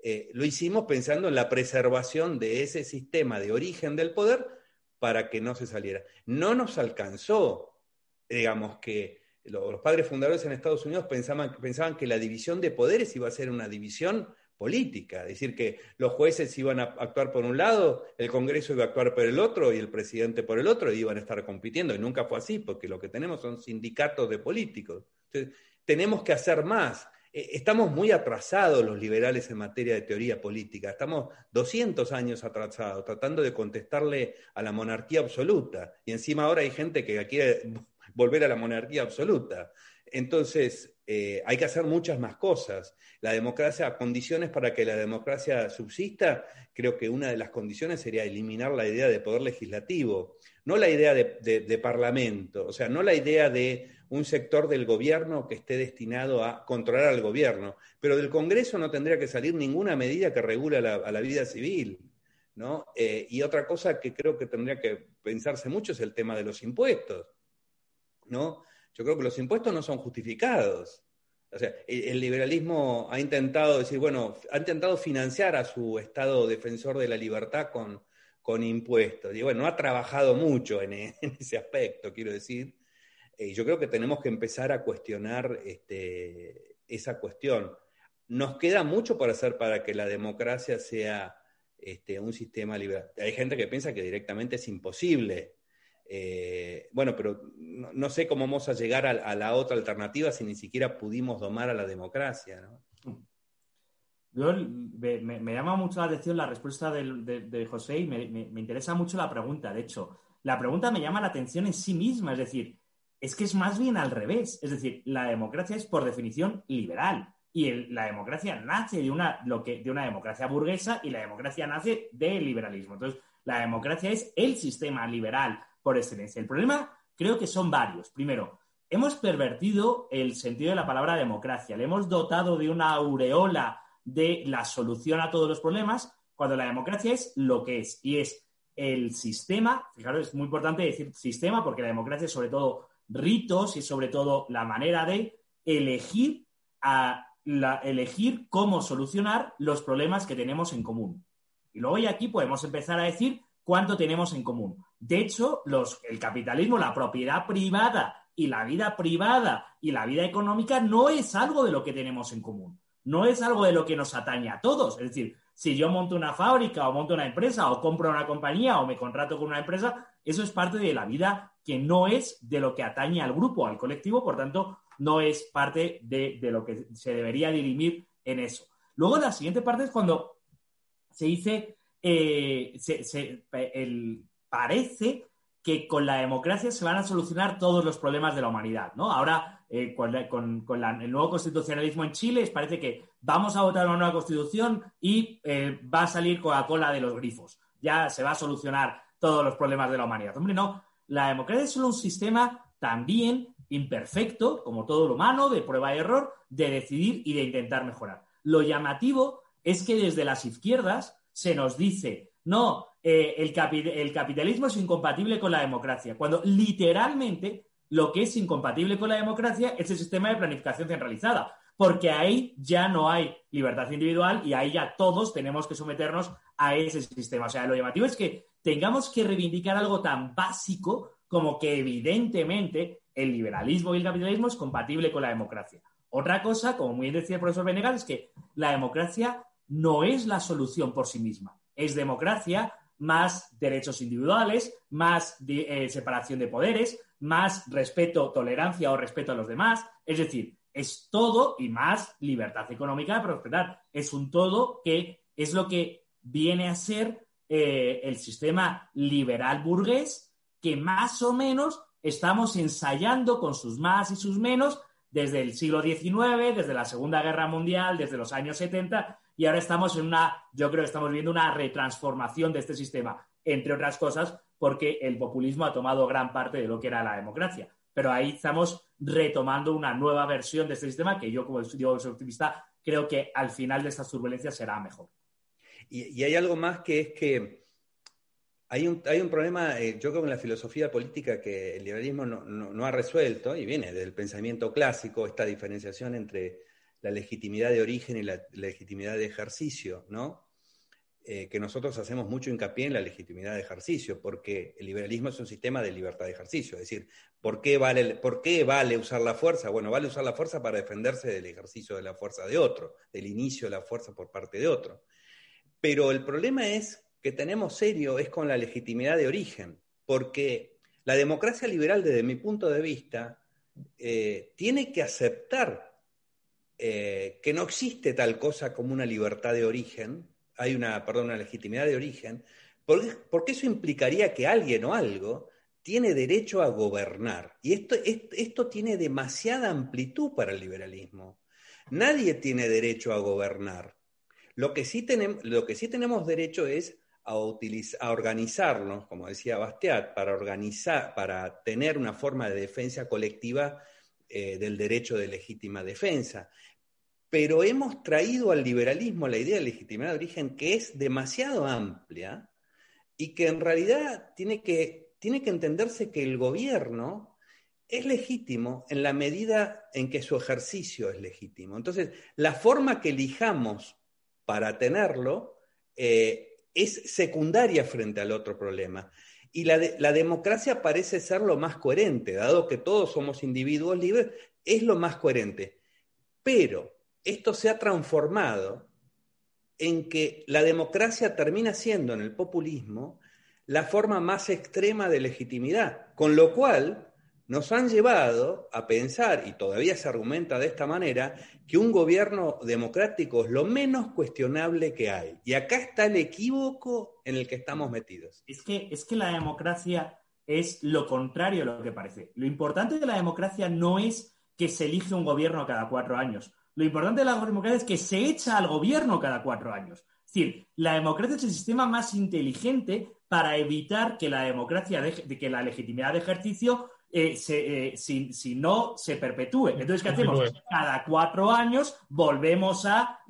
eh, lo hicimos pensando en la preservación de ese sistema de origen del poder para que no se saliera. No nos alcanzó, digamos que los padres fundadores en Estados Unidos pensaban, pensaban que la división de poderes iba a ser una división política, es decir, que los jueces iban a actuar por un lado, el Congreso iba a actuar por el otro y el presidente por el otro, y iban a estar compitiendo, y nunca fue así, porque lo que tenemos son sindicatos de políticos. Entonces, tenemos que hacer más. Eh, estamos muy atrasados los liberales en materia de teoría política, estamos 200 años atrasados tratando de contestarle a la monarquía absoluta, y encima ahora hay gente que quiere volver a la monarquía absoluta. Entonces, eh, hay que hacer muchas más cosas. La democracia, condiciones para que la democracia subsista, creo que una de las condiciones sería eliminar la idea de poder legislativo, no la idea de, parlamento, o sea, no la idea de un sector del gobierno que esté destinado a controlar al gobierno, pero del Congreso no tendría que salir ninguna medida que regule a la vida civil. ¿no? Eh, y otra cosa que creo que tendría que pensarse mucho es el tema de los impuestos. ¿no? Yo creo que los impuestos no son justificados. O sea, el, liberalismo ha intentado decir, bueno, ha intentado financiar a su Estado defensor de la libertad con, con impuestos. Y bueno, no ha trabajado mucho en, ese aspecto, quiero decir. Y yo creo que tenemos que empezar a cuestionar este, esa cuestión. Nos queda mucho por hacer para que la democracia sea este, un sistema liberal. Hay gente que piensa que directamente es imposible eh, bueno, pero no, sé cómo vamos a llegar a, la otra alternativa si ni siquiera pudimos domar a la democracia. me, llama mucho la atención la respuesta de, José y me, interesa mucho la pregunta. De hecho, la pregunta me llama la atención en sí misma, es decir, es que es más bien al revés. Es decir, la democracia es por definición liberal y la democracia nace de una, lo que, de una democracia burguesa y la democracia nace del liberalismo. Entonces, la democracia es el sistema liberal por excelencia. El problema creo que son varios. Primero, hemos pervertido el sentido de la palabra democracia. Le hemos dotado de una aureola de la solución a todos los problemas, cuando la democracia es lo que es. Y es el sistema, fijaros, es muy importante decir sistema, porque la democracia es sobre todo ritos y sobre todo la manera de elegir cómo solucionar los problemas que tenemos en común. Y luego ya aquí podemos empezar a decir cuánto tenemos en común. De hecho, el capitalismo, la propiedad privada y la vida privada y la vida económica no es algo de lo que tenemos en común. No es algo de lo que nos atañe a todos. Es decir, si yo monto una fábrica o monto una empresa o compro una compañía o me contrato con una empresa, eso es parte de la vida que no es de lo que atañe al grupo, al colectivo, por tanto, no es parte de, lo que se debería dirimir en eso. Luego, la siguiente parte es cuando se dice, eh, el, parece que con la democracia se van a solucionar todos los problemas de la humanidad, ¿no? Ahora, eh, con, el nuevo constitucionalismo en Chile, parece que vamos a votar una nueva constitución y eh, va a salir Coca-Cola de los grifos. Ya se va a solucionar todos los problemas de la humanidad. Hombre, no. La democracia es solo un sistema también imperfecto, como todo lo humano, de prueba y error, de decidir y de intentar mejorar. Lo llamativo es que desde las izquierdas se nos dice, no, eh, el, capitalismo es incompatible con la democracia, cuando literalmente lo que es incompatible con la democracia es el sistema de planificación centralizada, porque ahí ya no hay libertad individual y ahí ya todos tenemos que someternos a ese sistema. O sea, lo llamativo es que tengamos que reivindicar algo tan básico como que evidentemente el liberalismo y el capitalismo es compatible con la democracia. Otra cosa, como muy bien decía el profesor Venegas, es que la democracia no es la solución por sí misma es democracia, más derechos individuales, más eh, separación de poderes, más respeto, tolerancia o respeto a los demás. Es decir, es todo y más libertad económica de prosperar. Es un todo que es lo que viene a ser eh, el sistema liberal burgués que más o menos estamos ensayando con sus más y sus menos desde el siglo XIX, desde la Segunda Guerra Mundial, desde los años 70, y ahora estamos en una, yo creo que estamos viendo una retransformación de este sistema, entre otras cosas, porque el populismo ha tomado gran parte de lo que era la democracia. Pero ahí estamos retomando una nueva versión de este sistema que yo, como yo soy optimista, creo que al final de estas turbulencias será mejor. Y, hay algo más que es que hay un, hay un problema, eh, yo creo, en la filosofía política que el liberalismo no, no, ha resuelto, y viene del pensamiento clásico, esta diferenciación entre la legitimidad de origen y la legitimidad de ejercicio, ¿no? eh, que nosotros hacemos mucho hincapié en la legitimidad de ejercicio, porque el liberalismo es un sistema de libertad de ejercicio. Es decir, ¿por qué, vale, ¿por qué vale usar la fuerza? Bueno, vale usar la fuerza para defenderse del ejercicio de la fuerza de otro, del inicio de la fuerza por parte de otro. Pero el problema es que tenemos serio es con la legitimidad de origen, porque la democracia liberal, desde mi punto de vista, eh, tiene que aceptar eh, que no existe tal cosa como una libertad de origen, hay una, perdón, una legitimidad de origen, porque, porque eso implicaría que alguien o algo tiene derecho a gobernar. Y esto, esto, tiene demasiada amplitud para el liberalismo. Nadie tiene derecho a gobernar. Lo que sí, tenemos, lo que sí tenemos derecho es a, utilizar, a organizarnos, como decía Bastiat, para, organizar, para tener una forma de defensa colectiva eh, del derecho de legítima defensa pero hemos traído al liberalismo la idea de legitimidad de origen que es demasiado amplia y que en realidad tiene que, tiene que entenderse que el gobierno es legítimo en la medida en que su ejercicio es legítimo. Entonces, la forma que elijamos para tenerlo eh, es secundaria frente al otro problema. Y la, democracia parece ser lo más coherente, dado que todos somos individuos libres, es lo más coherente. Pero esto se ha transformado en que la democracia termina siendo en el populismo la forma más extrema de legitimidad, con lo cual nos han llevado a pensar, y todavía se argumenta de esta manera, que un gobierno democrático es lo menos cuestionable que hay. Y acá está el equívoco en el que estamos metidos. Es que, es que la democracia es lo contrario a lo que parece. Lo importante de la democracia no es que se elige un gobierno cada cuatro años. Lo importante de la democracia es que se echa al gobierno cada cuatro años. Es decir, la democracia es el sistema más inteligente para evitar que la democracia, de, que la legitimidad de ejercicio, eh, eh, si, no, se perpetúe. Entonces, ¿qué hacemos? Cada cuatro años volvemos a,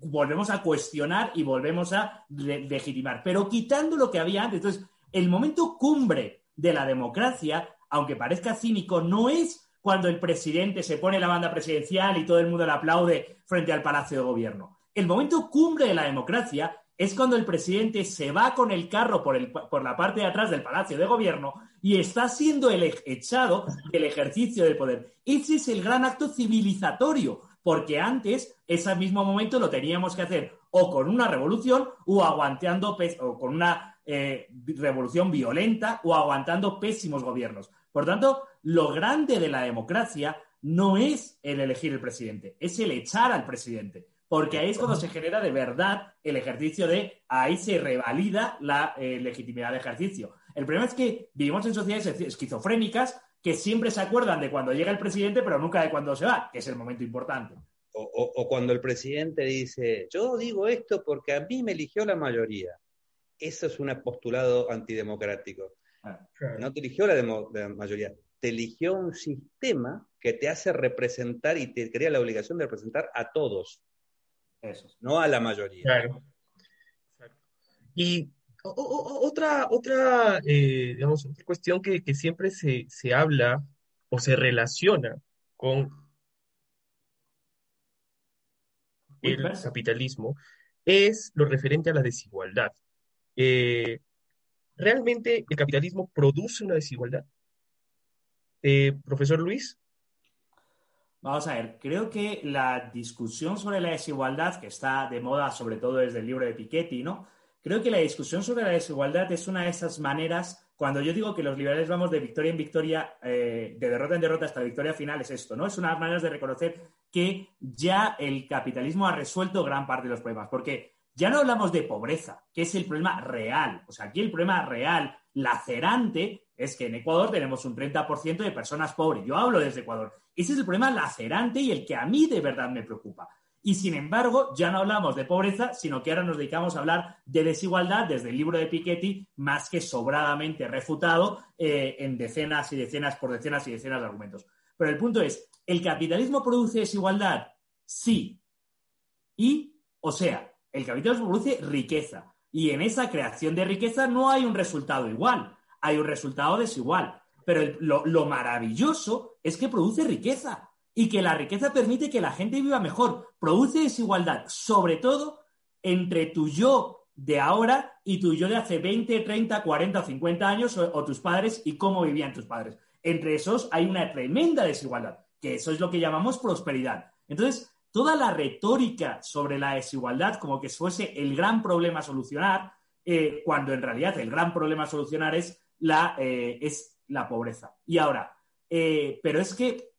volvemos a cuestionar y volvemos a legitimar, pero quitando lo que había antes. Entonces, el momento cumbre de la democracia, aunque parezca cínico, no es cuando el presidente se pone la banda presidencial y todo el mundo le aplaude frente al Palacio de Gobierno. El momento cumbre de la democracia es cuando el presidente se va con el carro por, el, por la parte de atrás del Palacio de Gobierno y está siendo el echado del ejercicio del poder. Ese es el gran acto civilizatorio, porque antes ese mismo momento lo teníamos que hacer o con una revolución o aguantando o con una eh, revolución violenta o aguantando pésimos gobiernos. Por tanto, lo grande de la democracia no es el elegir el presidente, es el echar al presidente. Porque ahí es cuando se genera de verdad el ejercicio de, ahí se revalida la eh, legitimidad de ejercicio. El problema es que vivimos en sociedades esquizofrénicas que siempre se acuerdan de cuando llega el presidente, pero nunca de cuando se va, que es el momento importante. O, cuando el presidente dice, yo digo esto porque a mí me eligió la mayoría. Eso es un postulado antidemocrático. Ah. No te eligió la, la mayoría, te eligió un sistema que te hace representar y te crea la obligación de representar a todos, Eso. no a la mayoría. Claro. Y otra, otra, eh, digamos, otra cuestión que, siempre se, se, habla o se relaciona con el capitalismo es lo referente a la desigualdad. Eh, ¿Realmente el capitalismo produce una desigualdad? Eh, profesor Luis. Vamos a ver, creo que la discusión sobre la desigualdad, que está de moda sobre todo desde el libro de Piketty, ¿no? Creo que la discusión sobre la desigualdad es una de esas maneras, cuando yo digo que los liberales vamos de victoria en victoria, eh, de derrota en derrota hasta victoria final, es esto, ¿no? Es una manera de reconocer que ya el capitalismo ha resuelto gran parte de los problemas, porque ya no hablamos de pobreza, que es el problema real. O sea, aquí el problema real, lacerante, es que en Ecuador tenemos un 30% de personas pobres. Yo hablo desde Ecuador. Ese es el problema lacerante y el que a mí de verdad me preocupa. Y sin embargo, ya no hablamos de pobreza, sino que ahora nos dedicamos a hablar de desigualdad desde el libro de Piketty, más que sobradamente refutado eh, en decenas y decenas por decenas y decenas de argumentos. Pero el punto es, ¿el capitalismo produce desigualdad? Sí. Y, o sea, el capitalismo produce riqueza. Y en esa creación de riqueza no hay un resultado igual hay un resultado desigual. Pero lo, maravilloso es que produce riqueza y que la riqueza permite que la gente viva mejor. Produce desigualdad, sobre todo entre tu yo de ahora y tu yo de hace 20, 30, 40 o 50 años o, tus padres y cómo vivían tus padres. Entre esos hay una tremenda desigualdad, que eso es lo que llamamos prosperidad. Entonces, toda la retórica sobre la desigualdad como que fuese el gran problema a solucionar, eh, cuando en realidad el gran problema a solucionar es la, eh, es la pobreza. Y ahora, eh, pero es que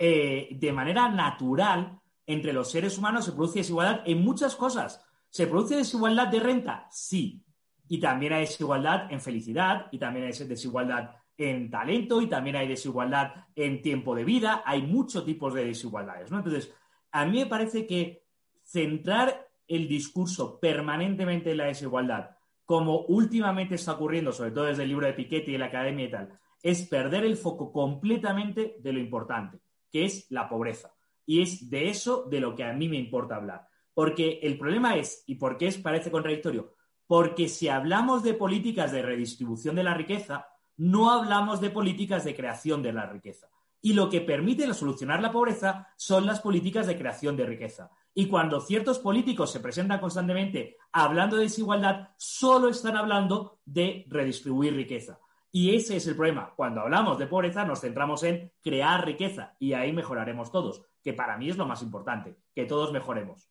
de manera natural entre los seres humanos se produce desigualdad en muchas cosas. ¿Se produce desigualdad de renta? Sí. Y también hay desigualdad en felicidad, y también hay desigualdad en talento, y también hay desigualdad en tiempo de vida. Hay muchos tipos de desigualdades, ¿no? Entonces, a mí me parece que centrar el discurso permanentemente en la desigualdad, como últimamente está ocurriendo, sobre todo desde el libro de Piketty y la academia y tal, es perder el foco completamente de lo importante, que es la pobreza. Y es de eso de lo que a mí me importa hablar. Porque el problema es, y por qué es, parece contradictorio, porque si hablamos de políticas de redistribución de la riqueza, no hablamos de políticas de creación de la riqueza. Y lo que permite solucionar la pobreza son las políticas de creación de riqueza. Y cuando ciertos políticos se presentan constantemente hablando de desigualdad, solo están hablando de redistribuir riqueza. Y ese es el problema. Cuando hablamos de pobreza, nos centramos en crear riqueza y ahí mejoraremos todos, que para mí es lo más importante, que todos mejoremos.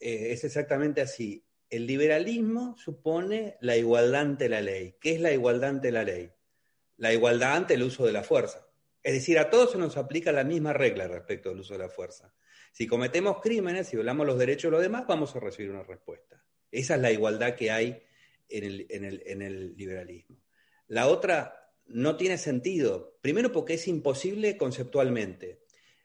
Eh, es exactamente así. El liberalismo supone la igualdad ante la ley. ¿Qué es la igualdad ante la ley? La igualdad ante el uso de la fuerza. Es decir, a todos se nos aplica la misma regla respecto al uso de la fuerza. Si cometemos crímenes, si violamos los derechos de los demás, vamos a recibir una respuesta. Esa es la igualdad que hay en el, liberalismo. La otra no tiene sentido, primero porque es imposible conceptualmente.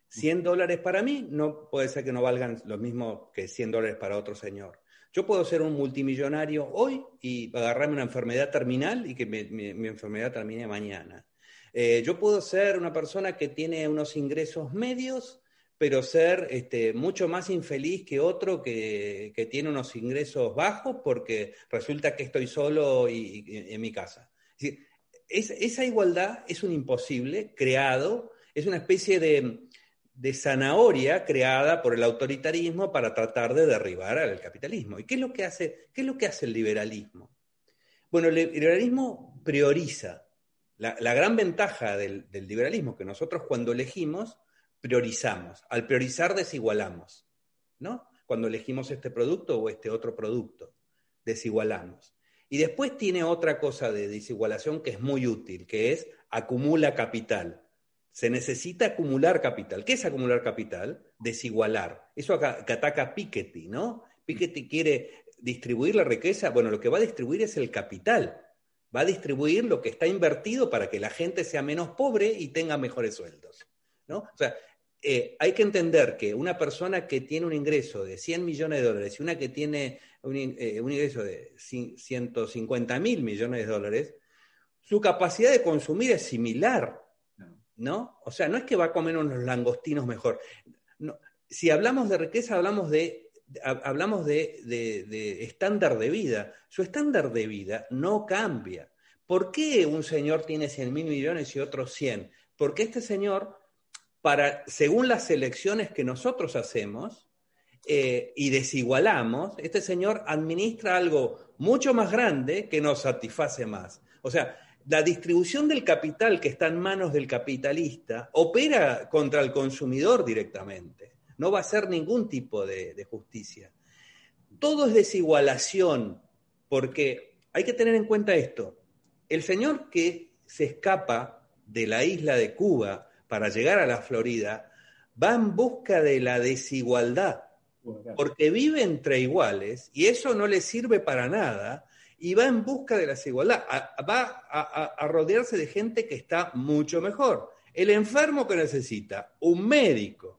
100 dólares para mí no puede ser que no valgan lo mismo que 100 dólares para otro señor. Yo puedo ser un multimillonario hoy y agarrarme una enfermedad terminal y que mi, enfermedad termine mañana. Eh, yo puedo ser una persona que tiene unos ingresos medios, pero ser este, mucho más infeliz que otro que, tiene unos ingresos bajos porque resulta que estoy solo y, en mi casa. esa igualdad es un imposible creado, es una especie de, de zanahoria creada por el autoritarismo para tratar de derribar al capitalismo. ¿Y qué es lo que hace, qué es lo que hace el liberalismo? Bueno, el liberalismo prioriza. La, gran ventaja del, del, liberalismo que nosotros cuando elegimos, priorizamos. Al priorizar desigualamos, ¿no? Cuando elegimos este producto o este otro producto, desigualamos. Y después tiene otra cosa de desigualación que es muy útil, que es acumula capital se necesita acumular capital. ¿Qué es acumular capital? Desigualar. Eso que ataca Piketty, ¿no? Piketty quiere distribuir la riqueza. Bueno, lo que va a distribuir es el capital. Va a distribuir lo que está invertido para que la gente sea menos pobre y tenga mejores sueldos. ¿no? O sea, eh, hay que entender que una persona que tiene un ingreso de 100 millones de dólares y una que tiene un, eh, un ingreso de 150 mil millones de dólares, su capacidad de consumir es similar. ¿no? O sea, no es que va a comer unos langostinos mejor. si hablamos de riqueza, hablamos de hablamos de, estándar de vida. Su estándar de vida no cambia. ¿Por qué un señor tiene 100 mil millones y otro 100? Porque este señor, para, según las elecciones que nosotros hacemos eh, y desigualamos, este señor administra algo mucho más grande que nos satisface más. O sea, la distribución del capital que está en manos del capitalista opera contra el consumidor directamente. No va a ser ningún tipo de, justicia. Todo es desigualación, porque hay que tener en cuenta esto. El señor que se escapa de la isla de Cuba para llegar a la Florida va en busca de la desigualdad, porque vive entre iguales y eso no le sirve para nada y va en busca de la desigualdad, va a, rodearse de gente que está mucho mejor. El enfermo que necesita, un médico,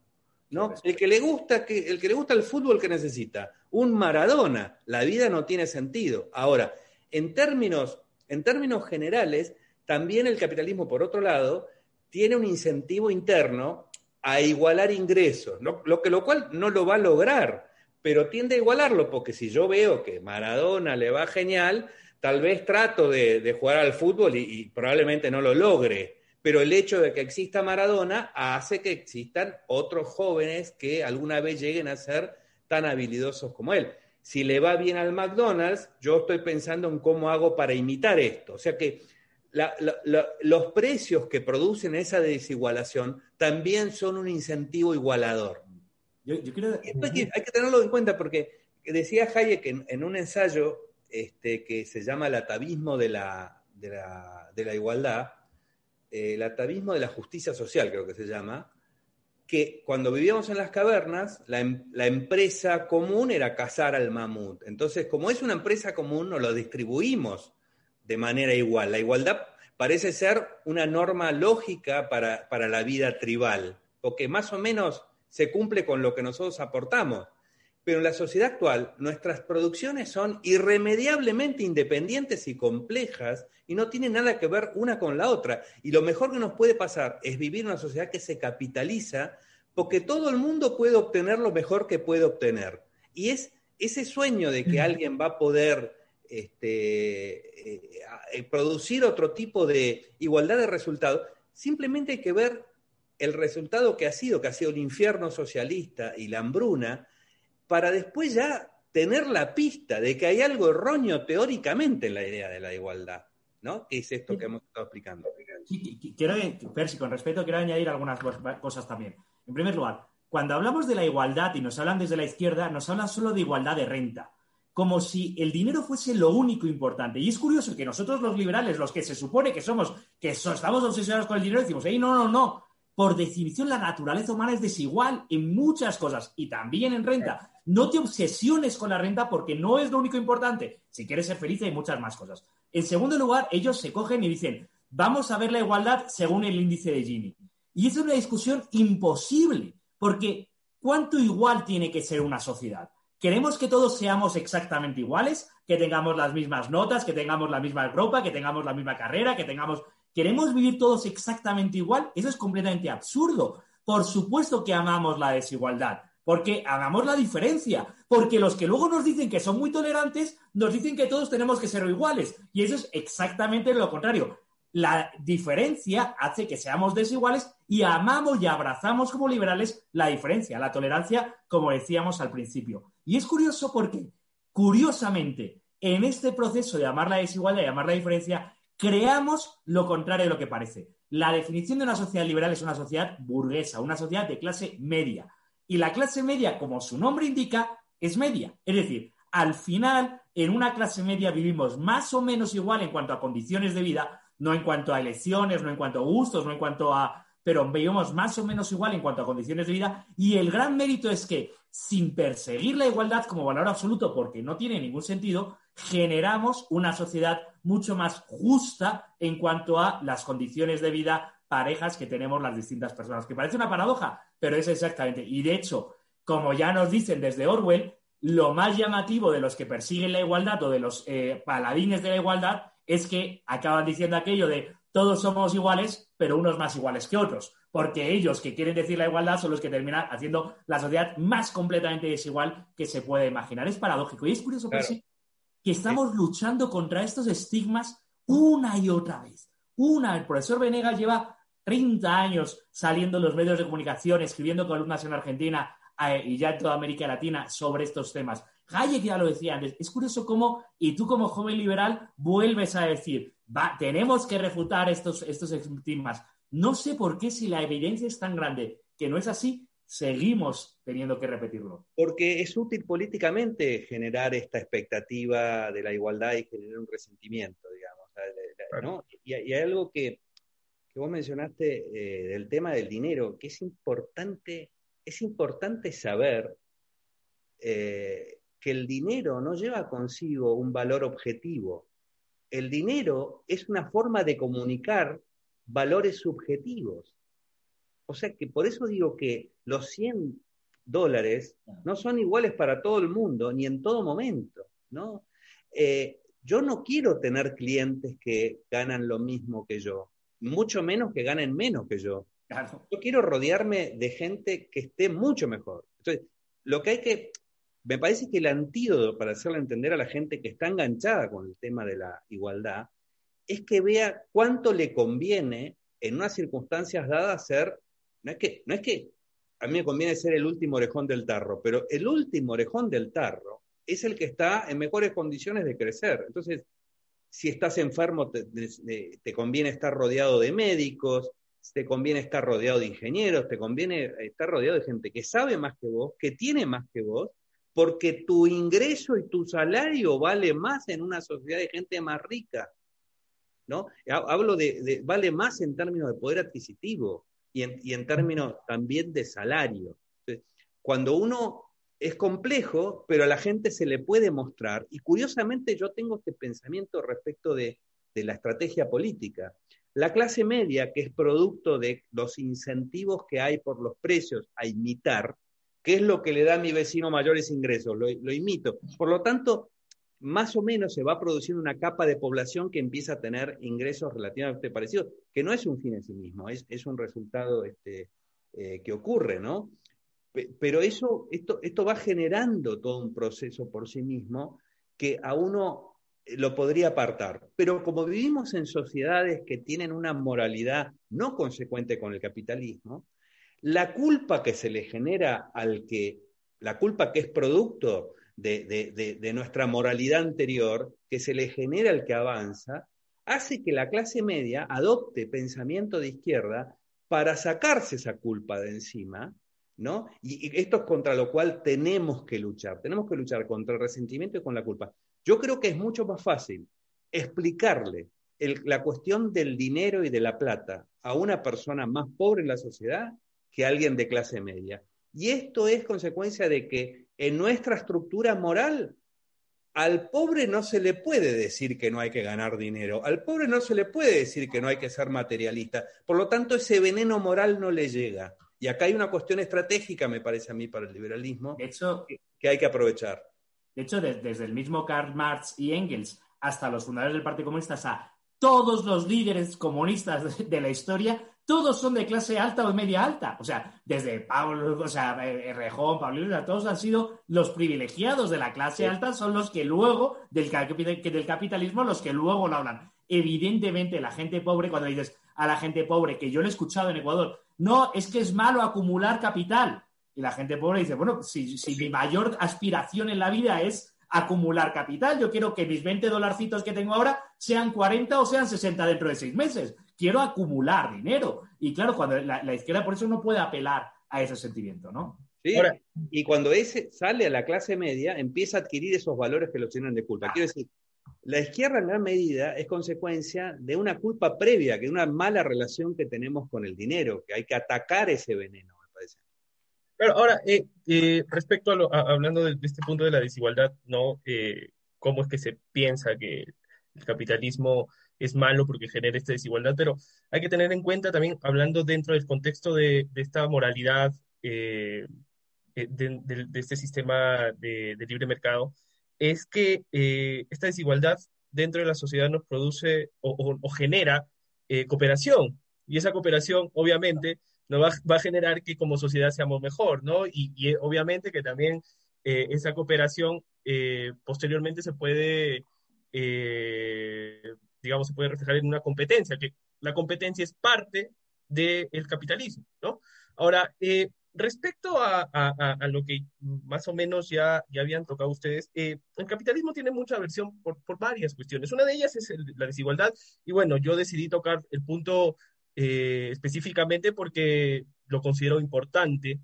¿no? El que le gusta, que, el que le gusta el fútbol que necesita, un Maradona. La vida no tiene sentido. Ahora, en términos, en términos generales, también el capitalismo, por otro lado, tiene un incentivo interno a igualar ingresos, lo, que, lo cual no lo va a lograr pero tiende a igualarlo, porque si yo veo que Maradona le va genial, tal vez trato de, jugar al fútbol y, probablemente no lo logre. Pero el hecho de que exista Maradona hace que existan otros jóvenes que alguna vez lleguen a ser tan habilidosos como él. si le va bien al McDonald's, yo estoy pensando en cómo hago para imitar esto. O sea que los precios que producen esa desigualación también son un incentivo igualador. Yo, hay, que, tenerlo en cuenta porque decía Hayek en, en un ensayo este, que se llama El atavismo de la, de la, igualdad, eh, el atavismo de la justicia social creo que se llama, que cuando vivíamos en las cavernas, la, em, la, empresa común era cazar al mamut. Entonces, como es una empresa común, nos lo distribuimos de manera igual. La igualdad parece ser una norma lógica para, para la vida tribal, porque más o menos se cumple con lo que nosotros aportamos. Pero en la sociedad actual, nuestras producciones son irremediablemente independientes y complejas y no tienen nada que ver una con la otra. Y lo mejor que nos puede pasar es vivir en una sociedad que se capitaliza porque todo el mundo puede obtener lo mejor que puede obtener. Y es ese sueño de que alguien va a poder este, eh, eh, producir otro tipo de igualdad de resultados, simplemente hay que ver el resultado que ha sido, que ha sido el infierno socialista y la hambruna, para después ya tener la pista de que hay algo erróneo teóricamente en la idea de la igualdad, ¿no? Que es esto que hemos estado explicando. Quiero, Percy, con respeto, quiero añadir algunas cosas también. En primer lugar, cuando hablamos de la igualdad y nos hablan desde la izquierda, nos hablan solo de igualdad de renta, como si el dinero fuese lo único importante. Y es curioso que nosotros los liberales, los que se supone que somos, que estamos obsesionados con el dinero, decimos, hey, no, no, no, por definición, la naturaleza humana es desigual en muchas cosas y también en renta. No te obsesiones con la renta porque no es lo único importante. Si quieres ser feliz hay muchas más cosas. En segundo lugar, ellos se cogen y dicen, vamos a ver la igualdad según el índice de Gini. Y es una discusión imposible, porque ¿cuánto igual tiene que ser una sociedad? ¿Queremos que todos seamos exactamente iguales? Que tengamos las mismas notas, que tengamos la misma ropa, que tengamos la misma carrera, que tengamos ¿Queremos vivir todos exactamente igual? Eso es completamente absurdo. Por supuesto que amamos la desigualdad, porque amamos la diferencia, porque los que luego nos dicen que son muy tolerantes nos dicen que todos tenemos que ser iguales. Y eso es exactamente lo contrario. La diferencia hace que seamos desiguales y amamos y abrazamos como liberales la diferencia, la tolerancia, como decíamos al principio. Y es curioso porque, curiosamente, en este proceso de amar la desigualdad y amar la diferencia, creamos lo contrario de lo que parece. La definición de una sociedad liberal es una sociedad burguesa, una sociedad de clase media. Y la clase media, como su nombre indica, es media. Es decir, al final, en una clase media vivimos más o menos igual en cuanto a condiciones de vida, no en cuanto a elecciones, no en cuanto a gustos, no en cuanto a... pero vivimos más o menos igual en cuanto a condiciones de vida. Y el gran mérito es que, sin perseguir la igualdad como valor absoluto, porque no tiene ningún sentido, generamos una sociedad mucho más justa en cuanto a las condiciones de vida parejas que tenemos las distintas personas. Que parece una paradoja, pero es exactamente. Y de hecho, como ya nos dicen desde Orwell, lo más llamativo de los que persiguen la igualdad o de los eh, paladines de la igualdad es que acaban diciendo aquello de todos somos iguales, pero unos más iguales que otros. Porque ellos que quieren decir la igualdad son los que terminan haciendo la sociedad más completamente desigual que se puede imaginar. Es paradójico. Y es curioso, que estamos luchando contra estos estigmas una y otra vez. Una, el profesor Venegas lleva 30 años saliendo en los medios de comunicación, escribiendo columnas en Argentina eh, y ya en toda América Latina sobre estos temas. Hayek ya lo decía antes. Es curioso cómo, y tú como joven liberal, vuelves a decir, va, tenemos que refutar estos, estos estigmas. No sé por qué si la evidencia es tan grande que no es así, seguimos teniendo que repetirlo. Porque es útil políticamente generar esta expectativa de la igualdad y generar un resentimiento, digamos. y, hay algo que, vos mencionaste eh, del tema del dinero, que es importante, es importante saber eh, que el dinero no lleva consigo un valor objetivo. El dinero es una forma de comunicar valores subjetivos. O sea que por eso digo que los 100 dólares no son iguales para todo el mundo ni en todo momento, ¿no? Eh, yo no quiero tener clientes que ganan lo mismo que yo, mucho menos que ganen menos que yo. Yo quiero rodearme de gente que esté mucho mejor. Entonces, lo que hay que, me parece que el antídoto para hacerle entender a la gente que está enganchada con el tema de la igualdad es que vea cuánto le conviene en unas circunstancias dadas ser, no es que, no es que a mí me conviene ser el último orejón del tarro, pero el último orejón del tarro es el que está en mejores condiciones de crecer. Entonces, si estás enfermo, te, te conviene estar rodeado de médicos, te conviene estar rodeado de ingenieros, te conviene estar rodeado de gente que sabe más que vos, que tiene más que vos, porque tu ingreso y tu salario vale más en una sociedad de gente más rica. ¿no? Hablo de, vale más en términos de poder adquisitivo y en, términos también de salario. cuando uno es complejo, pero a la gente se le puede mostrar, y curiosamente yo tengo este pensamiento respecto de, de la estrategia política. La clase media, que es producto de los incentivos que hay por los precios a imitar, ¿Qué es lo que le da a mi vecino mayores ingresos? Lo, imito. Por lo tanto, más o menos se va produciendo una capa de población que empieza a tener ingresos relativamente parecidos, que no es un fin en sí mismo, es, un resultado este, eh, que ocurre, ¿no? Pero eso, esto, esto va generando todo un proceso por sí mismo que a uno lo podría apartar. Pero como vivimos en sociedades que tienen una moralidad no consecuente con el capitalismo, la culpa que se le genera al que, la culpa que es producto de, nuestra moralidad anterior, que se le genera al que avanza, hace que la clase media adopte pensamiento de izquierda para sacarse esa culpa de encima, ¿no? Y, esto es contra lo cual tenemos que luchar, tenemos que luchar contra el resentimiento y con la culpa. Yo creo que es mucho más fácil explicarle la cuestión del dinero y de la plata a una persona más pobre en la sociedad que alguien de clase media. Y esto es consecuencia de que en nuestra estructura moral al pobre no se le puede decir que no hay que ganar dinero, al pobre no se le puede decir que no hay que ser materialista. Por lo tanto, ese veneno moral no le llega. Y acá hay una cuestión estratégica, me parece a mí, para el liberalismo, que, hay que aprovechar. De hecho, desde el mismo Karl Marx y Engels hasta los fundadores del Partido Comunista, a todos los líderes comunistas de la historia, todos son de clase alta o media alta. O sea, desde Pablo, o sea, eh, Rejón, Pablo, todos han sido los privilegiados de la clase alta, son los que luego, del, del capitalismo, los que luego lo hablan. Evidentemente, la gente pobre, cuando dices a la gente pobre, que yo lo he escuchado en Ecuador, no, es que es malo acumular capital. Y la gente pobre dice, bueno, si, si mi mayor aspiración en la vida es acumular capital. Yo quiero que mis 20 dolarcitos que tengo ahora sean 40 o sean 60 dentro de seis meses quiero acumular dinero. Y claro, cuando la, izquierda por eso no puede apelar a ese sentimiento, ¿no? Sí, y cuando ese sale a la clase media, empieza a adquirir esos valores que lo llenan de culpa. Quiero decir, la izquierda en gran medida es consecuencia de una culpa previa, que de una mala relación que tenemos con el dinero, que hay que atacar ese veneno, me parece. Pero ahora, eh, eh, respecto a, lo, hablando de, este punto de la desigualdad, ¿no? Eh, ¿Cómo es que se piensa que el capitalismo es malo porque genera esta desigualdad, pero hay que tener en cuenta también, hablando dentro del contexto de, esta moralidad eh, eh, de, este sistema de, libre mercado, es que eh, esta desigualdad dentro de la sociedad nos produce o, genera cooperación. Y esa cooperación, obviamente, nos va, a generar que como sociedad seamos mejor, ¿no? Y obviamente que también esa cooperación posteriormente se puede digamos, se puede reflejar en una competencia, que la competencia es parte del capitalismo, ¿no? Ahora, eh, respecto a, lo que más o menos ya, ya habían tocado ustedes, eh, el capitalismo tiene mucha aversión por, varias cuestiones. Una de ellas es la desigualdad, y bueno, yo decidí tocar el punto eh, específicamente porque lo considero importante,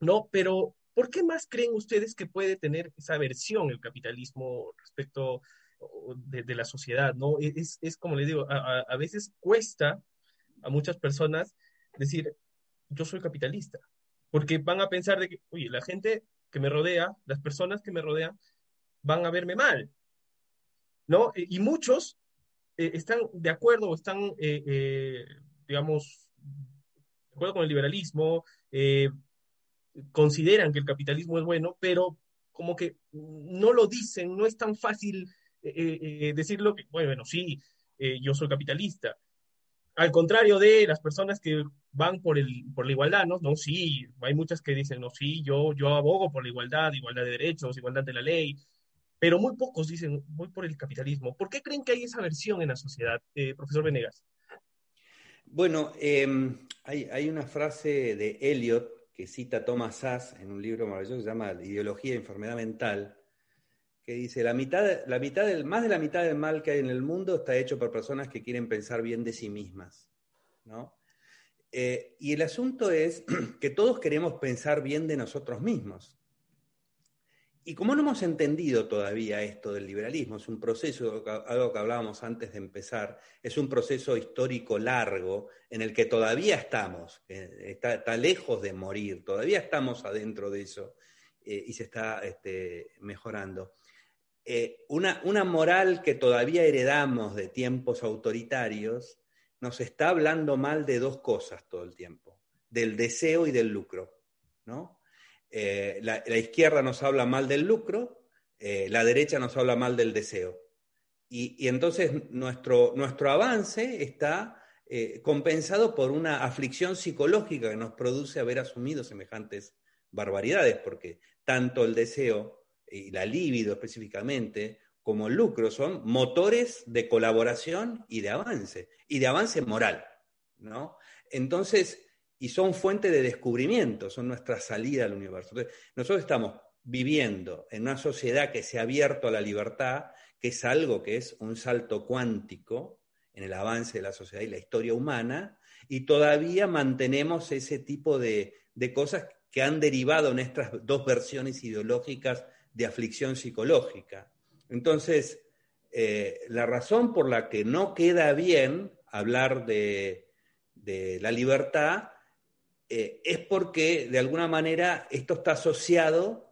¿no? Pero, ¿por qué más creen ustedes que puede tener esa aversión el capitalismo respecto de, la sociedad, ¿no? E, es, es como les digo, a, veces cuesta a muchas personas decir, yo soy capitalista, porque van a pensar de que, oye, la gente que me rodea, las personas que me rodean, van a verme mal, ¿no? E, y muchos eh, están de acuerdo o están, eh, eh, digamos, de acuerdo con el liberalismo, consideran que el capitalismo es bueno, pero como que no lo dicen, no es tan fácil eh, eh, decirlo, que, bueno, sí, eh, yo soy capitalista. Al contrario de las personas que van por, el, por la igualdad, ¿no? No, sí, hay muchas que dicen, no, sí, yo, yo abogo por la igualdad, igualdad de derechos, igualdad de la ley, pero muy pocos dicen, voy por el capitalismo. ¿Por qué creen que hay esa versión en la sociedad, profesor Venegas? Bueno, em, hay, hay, una frase de Eliot que cita Thomas Sass en un libro maravilloso que se llama Ideología Enfermedad Mental, que dice, la mitad, la mitad del, más de la mitad del mal que hay en el mundo está hecho por personas que quieren pensar bien de sí mismas. ¿no? Eh, y el asunto es que todos queremos pensar bien de nosotros mismos. Y como no hemos entendido todavía esto del liberalismo, es un proceso, algo que hablábamos antes de empezar, es un proceso histórico largo en el que todavía estamos, está, lejos de morir, todavía estamos adentro de eso eh, y se está este, mejorando. Eh, una, una moral que todavía heredamos de tiempos autoritarios nos está hablando mal de dos cosas todo el tiempo, del deseo y del lucro, ¿no? Eh, la, izquierda nos habla mal del lucro, eh, la derecha nos habla mal del deseo. Y, entonces nuestro, nuestro, avance está compensado por una aflicción psicológica que nos produce haber asumido semejantes barbaridades, porque tanto el deseo y la libido específicamente, como lucro son motores de colaboración y de avance, y de avance moral, ¿no? Entonces, y son fuente de descubrimiento, son nuestra salida al universo. nosotros estamos viviendo en una sociedad que se ha abierto a la libertad, que es algo que es un salto cuántico en el avance de la sociedad y la historia humana, y todavía mantenemos ese tipo de, cosas que han derivado en estas dos versiones ideológicas de aflicción psicológica. Entonces, eh, la razón por la que no queda bien hablar de, de la libertad eh, es porque de alguna manera esto está asociado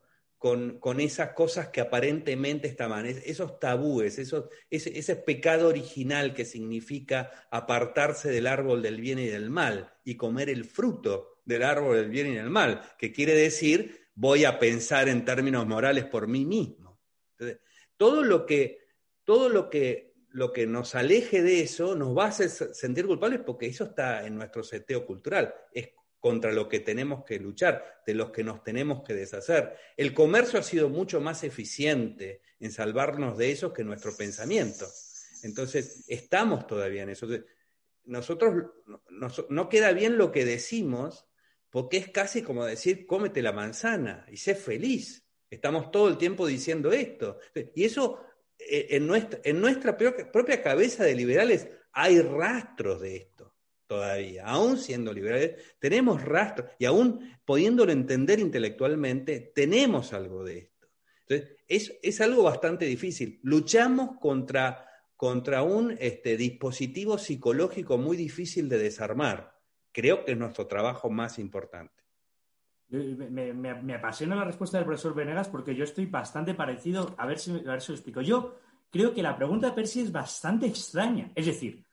con, esas cosas que aparentemente estaban, esos tabúes, esos, ese, pecado original que significa apartarse del árbol del bien y del mal y comer el fruto del árbol del bien y del mal, que quiere decir voy a pensar en términos morales por mí mismo. todo lo que, todo lo que, lo que nos aleje de eso nos va a hacer sentir culpables porque eso está en nuestro seteo cultural. Es contra lo que tenemos que luchar, de los que nos tenemos que deshacer. El comercio ha sido mucho más eficiente en salvarnos de eso que nuestro pensamiento. Entonces, estamos todavía en eso. Nosotros no queda bien lo que decimos, porque es casi como decir, cómete la manzana y sé feliz. Estamos todo el tiempo diciendo esto. Y eso, eh, en nuestra, propia cabeza de liberales, hay rastros de esto todavía, aún siendo liberales, tenemos rastro y aún pudiéndolo entender intelectualmente, tenemos algo de esto. Entonces, es, es algo bastante difícil. Luchamos contra, contra un este, dispositivo psicológico muy difícil de desarmar. Creo que es nuestro trabajo más importante. Me, me, apasiona la respuesta del profesor Venegas porque yo estoy bastante parecido, a ver si, a ver si lo explico. Yo creo que la pregunta de Percy es bastante extraña. Es decir,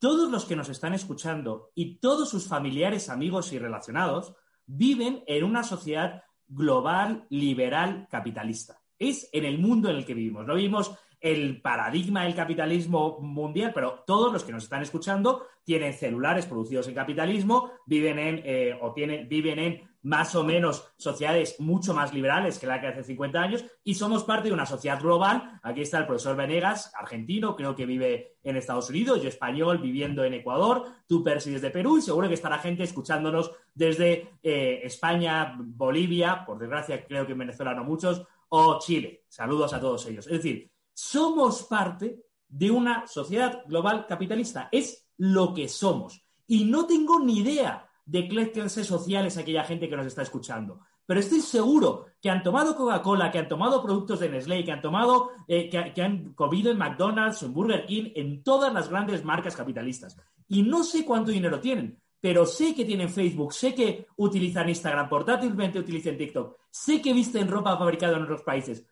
todos los que nos están escuchando y todos sus familiares, amigos y relacionados viven en una sociedad global, liberal, capitalista. Es en el mundo en el que vivimos. No vivimos el paradigma del capitalismo mundial, pero todos los que nos están escuchando tienen celulares producidos en capitalismo, viven en eh, o tienen, viven en más o menos sociedades mucho más liberales que la que hace 50 años y somos parte de una sociedad global. Aquí está el profesor Venegas, argentino, creo que vive en Estados Unidos, yo español viviendo en Ecuador, tú Percy desde Perú y seguro que estará gente escuchándonos desde eh, España, Bolivia, por desgracia creo que en Venezuela no muchos, o Chile. Saludos a todos ellos. Es decir, somos parte de una sociedad global capitalista. Es lo que somos. Y no tengo ni idea de qué clases sociales aquella gente que nos está escuchando. Pero estoy seguro que han tomado Coca-Cola, que han tomado productos de Nestlé, que han tomado, eh, que, han comido en McDonald's, en Burger King, en todas las grandes marcas capitalistas. Y no sé cuánto dinero tienen, pero sé que tienen Facebook, sé que utilizan Instagram, portátilmente utilizan TikTok, sé que visten ropa fabricada en otros países.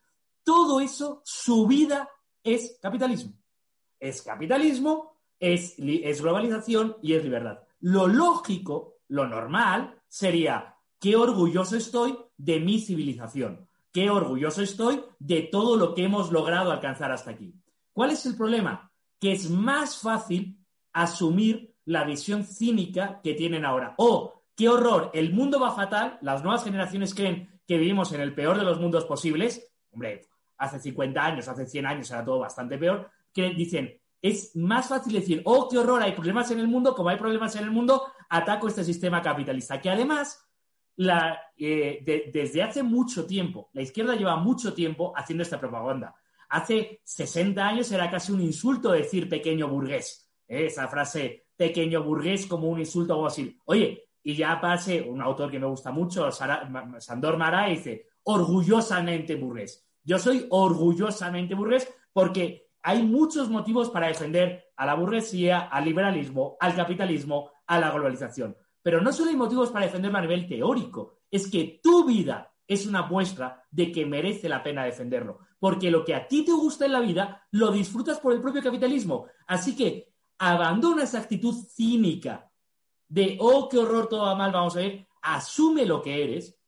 Todo eso, su vida es capitalismo. Es capitalismo, es, globalización y es libertad. Lo lógico lo normal sería, qué orgulloso estoy de mi civilización, qué orgulloso estoy de todo lo que hemos logrado alcanzar hasta aquí. ¿Cuál es el problema? Que es más fácil asumir la visión cínica que tienen ahora. Oh, qué horror, el mundo va fatal, las nuevas generaciones creen que vivimos en el peor de los mundos posibles. Hombre, hace 50 años, hace 100 años era todo bastante peor. Que dicen, es más fácil decir, oh, qué horror, hay problemas en el mundo, como hay problemas en el mundo, ataco este sistema capitalista, que además eh, desde hace mucho tiempo, la izquierda lleva mucho tiempo haciendo esta propaganda. Hace 60 años era casi un insulto decir pequeño burgués. ¿eh? Esa frase pequeño burgués como un insulto o así. Oye, y ya pase un autor que me gusta mucho, Sandor Mara, dice, orgullosamente burgués. Yo soy orgullosamente burgués porque hay muchos motivos para defender a la burguesía, al liberalismo, al capitalismo, a la globalización. Pero no solo hay motivos para defenderlo a nivel teórico, es que tu vida es una muestra de que merece la pena defenderlo. Porque lo que a ti te gusta en la vida lo disfrutas por el propio capitalismo. Así que abandona esa actitud cínica de, oh, qué horror, todo va mal, vamos a ver, asume lo que eres,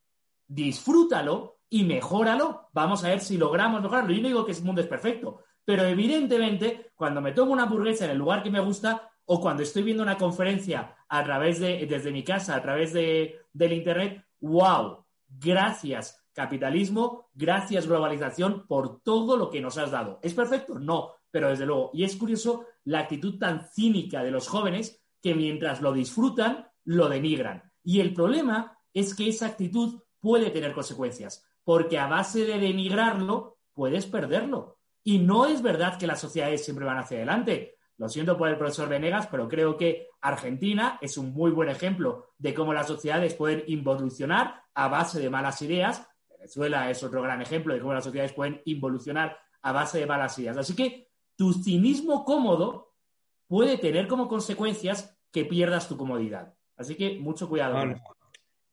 disfrútalo y mejóralo. Vamos a ver si logramos mejorarlo. Yo no digo que el mundo es perfecto, pero evidentemente, cuando me tomo una hamburguesa en el lugar que me gusta, o cuando estoy viendo una conferencia a través de, desde mi casa, a través de, del Internet, wow, gracias capitalismo, gracias globalización por todo lo que nos has dado. ¿Es perfecto? No, pero desde luego. Y es curioso la actitud tan cínica de los jóvenes que mientras lo disfrutan, lo denigran. Y el problema es que esa actitud puede tener consecuencias, porque a base de denigrarlo, puedes perderlo. Y no es verdad que las sociedades siempre van hacia adelante. Lo siento por el profesor Venegas, pero creo que Argentina es un muy buen ejemplo de cómo las sociedades pueden involucionar a base de malas ideas. Venezuela es otro gran ejemplo de cómo las sociedades pueden involucionar a base de malas ideas. Así que tu cinismo cómodo puede tener como consecuencias que pierdas tu comodidad. Así que mucho cuidado.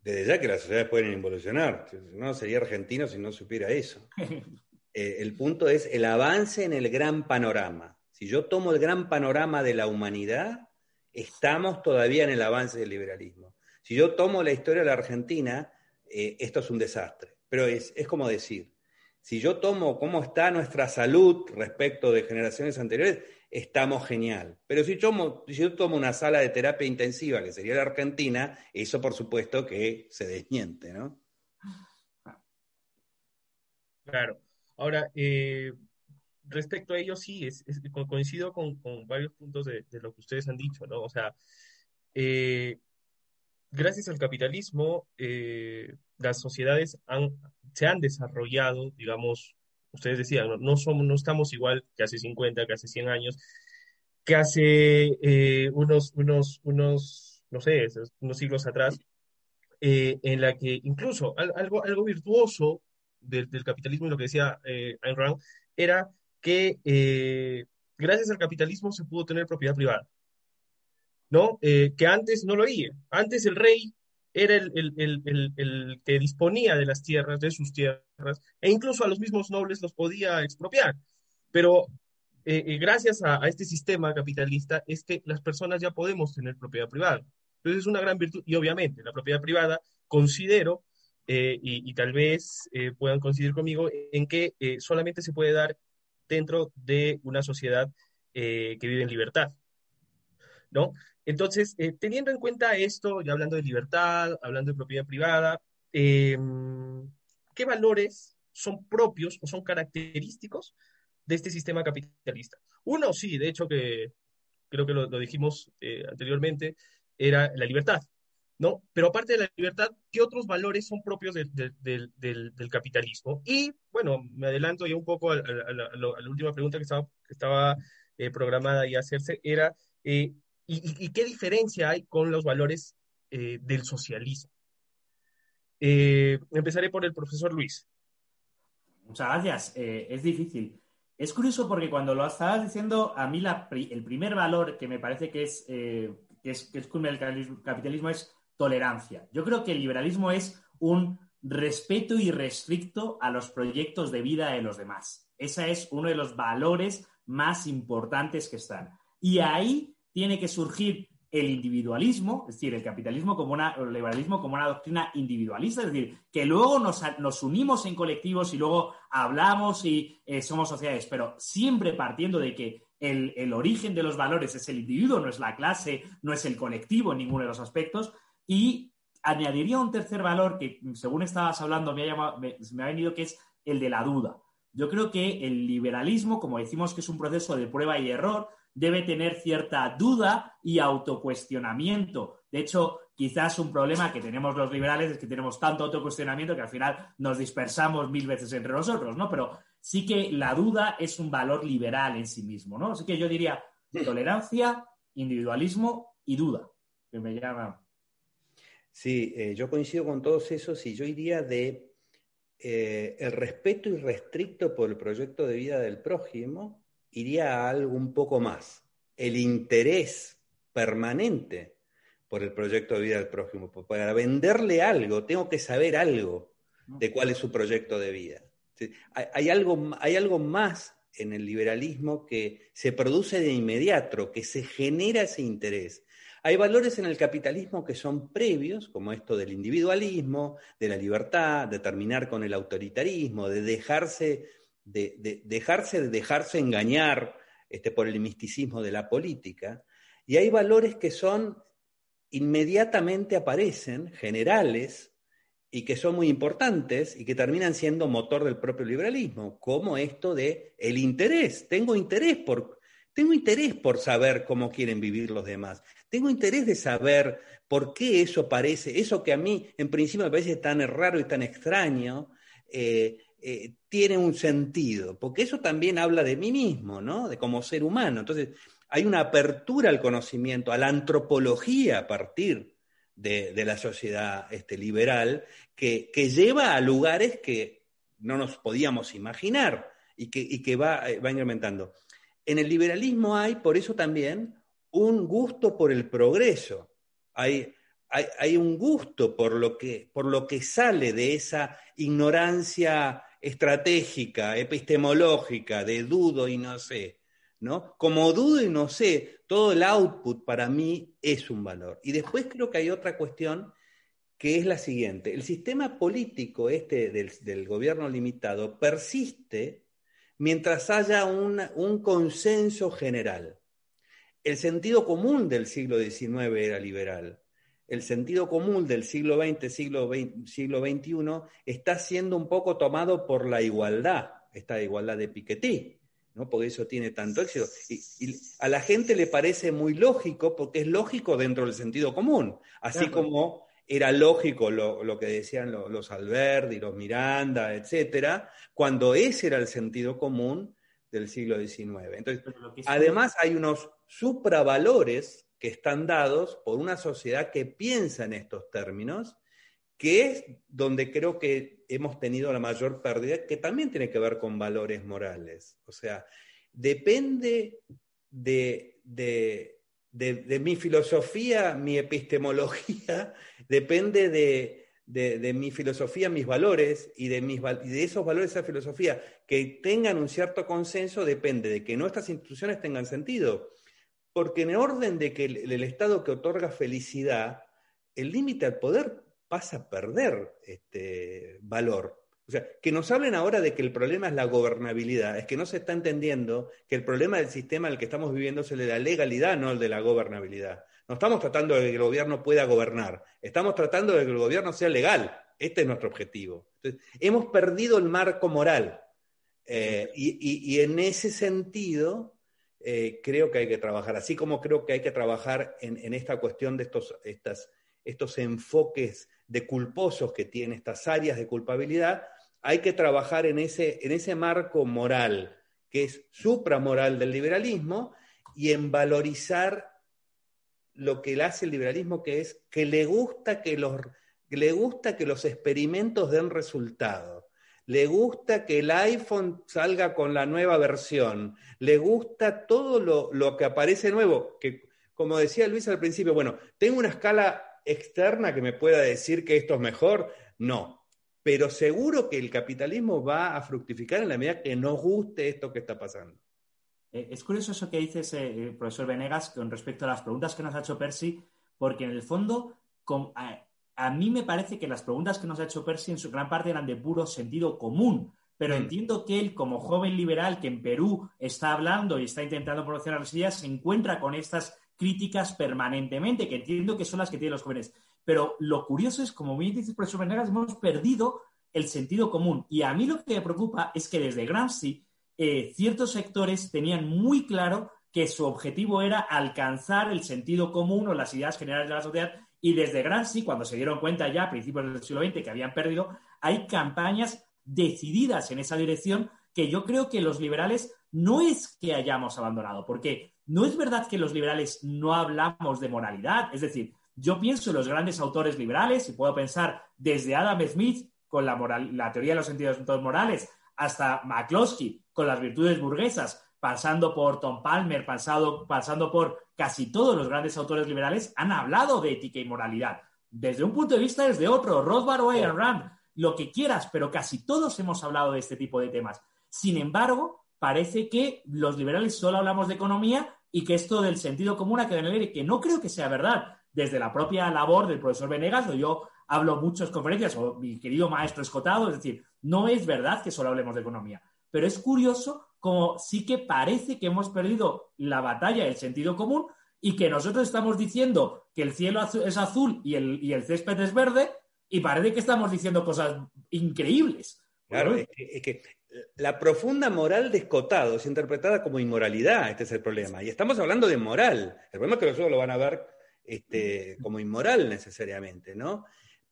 Desde ya que las sociedades pueden involucionar. No sería argentino si no supiera eso. Eh, el punto es el avance en el gran panorama. Si yo tomo el gran panorama de la humanidad, estamos todavía en el avance del liberalismo. Si yo tomo la historia de la Argentina, eh, esto es un desastre. Pero es, es como decir, si yo tomo cómo está nuestra salud respecto de generaciones anteriores, estamos genial. Pero si, si yo tomo una sala de terapia intensiva, que sería la Argentina, eso por supuesto que se desmiente, ¿no? Claro. Ahora, eh, respecto a ello, sí, es, coincido con, varios puntos de, lo que ustedes han dicho, ¿no? O sea, eh, gracias al capitalismo, eh, las sociedades se han desarrollado, digamos, ustedes decían, no, somos, no estamos igual que hace 50, que hace 100 años, que hace unos, unos, unos, no sé, unos siglos atrás, en la que incluso algo, algo virtuoso del, capitalismo y lo que decía eh, Ayn Rand era que eh, gracias al capitalismo se pudo tener propiedad privada, ¿no? Eh, que antes no lo había. Antes el rey era el, que disponía de las tierras, de sus tierras, e incluso a los mismos nobles los podía expropiar. Pero gracias a, este sistema capitalista es que las personas ya podemos tener propiedad privada. Entonces es una gran virtud y obviamente la propiedad privada considero eh, y, tal vez eh, puedan coincidir conmigo en que eh, solamente se puede dar dentro de una sociedad que vive en libertad, ¿no? Entonces, teniendo en cuenta esto, y hablando de libertad, hablando de propiedad privada, em, ¿qué valores son propios o son característicos de este sistema capitalista? Uno, sí, de hecho que creo que lo dijimos anteriormente, era la libertad, ¿no? Pero aparte de la libertad, ¿qué otros valores son propios del, capitalismo? Y, bueno, me adelanto ya un poco a, la, última pregunta que estaba, estaba eh, programada y hacerse, era, eh, y, qué diferencia hay con los valores eh, del socialismo? empezaré por el profesor Luis. Muchas gracias. es difícil. Es curioso porque cuando lo estabas diciendo, a mí el primer valor que me parece que es, que es, que es el capitalismo es tolerancia. Yo creo que el liberalismo es un respeto irrestricto a los proyectos de vida de los demás. Ese es uno de los valores más importantes que están. Y ahí tiene que surgir el individualismo, es decir, el capitalismo como una, liberalismo como una doctrina individualista, es decir, que luego nos, unimos en colectivos y luego hablamos y eh, somos sociedades, pero siempre partiendo de que el, origen de los valores es el individuo, no es la clase, no es el colectivo en ninguno de los aspectos, y añadiría un tercer valor que, según estabas hablando, me ha, me, ha venido, que es el de la duda. Yo creo que el liberalismo, como decimos que es un proceso de prueba y error, debe tener cierta duda y autocuestionamiento De hecho, quizás un problema que tenemos los liberales es que tenemos tanto autocuestionamiento que al final nos dispersamos mil veces entre nosotros, ¿no? Pero sí que la duda es un valor liberal en sí mismo, ¿no? Así que yo diría tolerancia, individualismo y duda, que me llama. Sí, eh, yo coincido con todos esos y yo iría de eh, el respeto irrestricto por el proyecto de vida del prójimo, iría a algo un poco más. El interés permanente por el proyecto de vida del prójimo. Para venderle algo, tengo que saber algo de cuál es su proyecto de vida. Hay, algo, hay algo más en el liberalismo que se produce de inmediato, que se genera ese interés. Hay valores en el capitalismo que son previos, como esto del individualismo, de la libertad, de terminar con el autoritarismo, de dejarse de, dejarse, de dejarse engañar este, por el misticismo de la política. Y hay valores que son inmediatamente aparecen, generales, y que son muy importantes y que terminan siendo motor del propio liberalismo, como esto de el interés. Tengo interés por, tengo interés por saber cómo quieren vivir los demás. Tengo interés de saber por qué eso parece, eso que a mí en principio me parece tan raro y tan extraño, eh, eh, tiene un sentido, porque eso también habla de mí mismo, ¿no? De como ser humano. Entonces, hay una apertura al conocimiento, a la antropología a partir de, la sociedad este, liberal, que, lleva a lugares que no nos podíamos imaginar y que, va, eh, va incrementando. En el liberalismo hay, por eso también, un gusto por el progreso. Hay, un gusto por lo que sale de esa ignorancia estratégica, epistemológica, de dudo y no sé, ¿no? Como dudo y no sé, todo el output para mí es un valor. Y después creo que hay otra cuestión que es la siguiente. El sistema político este del, gobierno limitado persiste mientras haya un consenso general. El sentido común del siglo XIX era liberal el sentido común del siglo XX, siglo, siglo XXI, está siendo un poco tomado por la igualdad, esta igualdad de Piketty, ¿no? porque eso tiene tanto éxito. Y, a la gente le parece muy lógico, porque es lógico dentro del sentido común, así como era lógico lo, que decían los, Alberti, los Miranda, etcétera, cuando ese era el sentido común del siglo XIX. Entonces, además hay unos supravalores que están dados por una sociedad que piensa en estos términos, que es donde creo que hemos tenido la mayor pérdida, que también tiene que ver con valores morales. O sea, depende de, mi filosofía, mi epistemología, depende de, mi filosofía, mis valores y de, y de esos valores, esa filosofía, que tengan un cierto consenso, depende de que nuestras instituciones tengan sentido porque en orden de que el, Estado que otorga felicidad, el límite al poder pasa a perder este valor. O sea, que nos hablen ahora de que el problema es la gobernabilidad, es que no se está entendiendo que el problema del sistema en el que estamos viviendo es el de la legalidad, no el de la gobernabilidad. No estamos tratando de que el gobierno pueda gobernar, estamos tratando de que el gobierno sea legal. Este es nuestro objetivo. Hemos perdido el marco moral. Eh, y, en ese sentido, eh, creo que hay que trabajar, así como creo que hay que trabajar en, esta cuestión de estos, estas, estos enfoques de culposos que tiene estas áreas de culpabilidad, hay que trabajar en ese, en ese marco moral, que es supramoral del liberalismo, y en valorizar lo que hace el liberalismo, que es que le gusta que los, le gusta que los experimentos den resultados le gusta que el iPhone salga con la nueva versión, le gusta todo lo, que aparece nuevo, que como decía Luis al principio, bueno, ¿tengo una escala externa que me pueda decir que esto es mejor? No, pero seguro que el capitalismo va a fructificar en la medida que nos guste esto que está pasando. Eh, es curioso eso que dices, eh, profesor Venegas, con respecto a las preguntas que nos ha hecho Percy, porque en el fondo, a mí me parece que las preguntas que nos ha hecho Percy en su gran parte eran de puro sentido común, pero mm. entiendo que él, como joven liberal que en Perú está hablando y está intentando promocionar las ideas, se encuentra con estas críticas permanentemente, que entiendo que son las que tienen los jóvenes. Pero lo curioso es, como bien dice el profesor Venegas, hemos perdido el sentido común. Y a mí lo que me preocupa es que desde Gramsci eh, ciertos sectores tenían muy claro que su objetivo era alcanzar el sentido común o las ideas generales de la sociedad. Y desde Gramsci, cuando se dieron cuenta ya a principios del siglo XX que habían perdido, hay campañas decididas en esa dirección que yo creo que los liberales no es que hayamos abandonado, porque no es verdad que los liberales no hablamos de moralidad. Es decir, yo pienso en los grandes autores liberales y puedo pensar desde Adam Smith con la, la teoría de los sentidos morales hasta McCloskey con las virtudes burguesas, pasando por Tom Palmer, pasando, por casi todos los grandes autores liberales, han hablado de ética y moralidad. Desde un punto de vista, desde otro. Rothbard o Ayn Rand, lo que quieras, pero casi todos hemos hablado de este tipo de temas. Sin embargo, parece que los liberales solo hablamos de economía y que esto del sentido común ha quedado en el aire, que no creo que sea verdad. Desde la propia labor del profesor Venegas, o yo hablo muchas conferencias, o mi querido maestro Escotado, es decir, no es verdad que solo hablemos de economía. Pero es curioso como sí que parece que hemos perdido la batalla del sentido común y que nosotros estamos diciendo que el cielo es azul y el, y el césped es verde y parece que estamos diciendo cosas increíbles. Claro, es que, la profunda moral de Escotado es interpretada como inmoralidad, este es el problema. Y estamos hablando de moral. El problema es que nosotros lo van a ver este, como inmoral necesariamente, ¿no?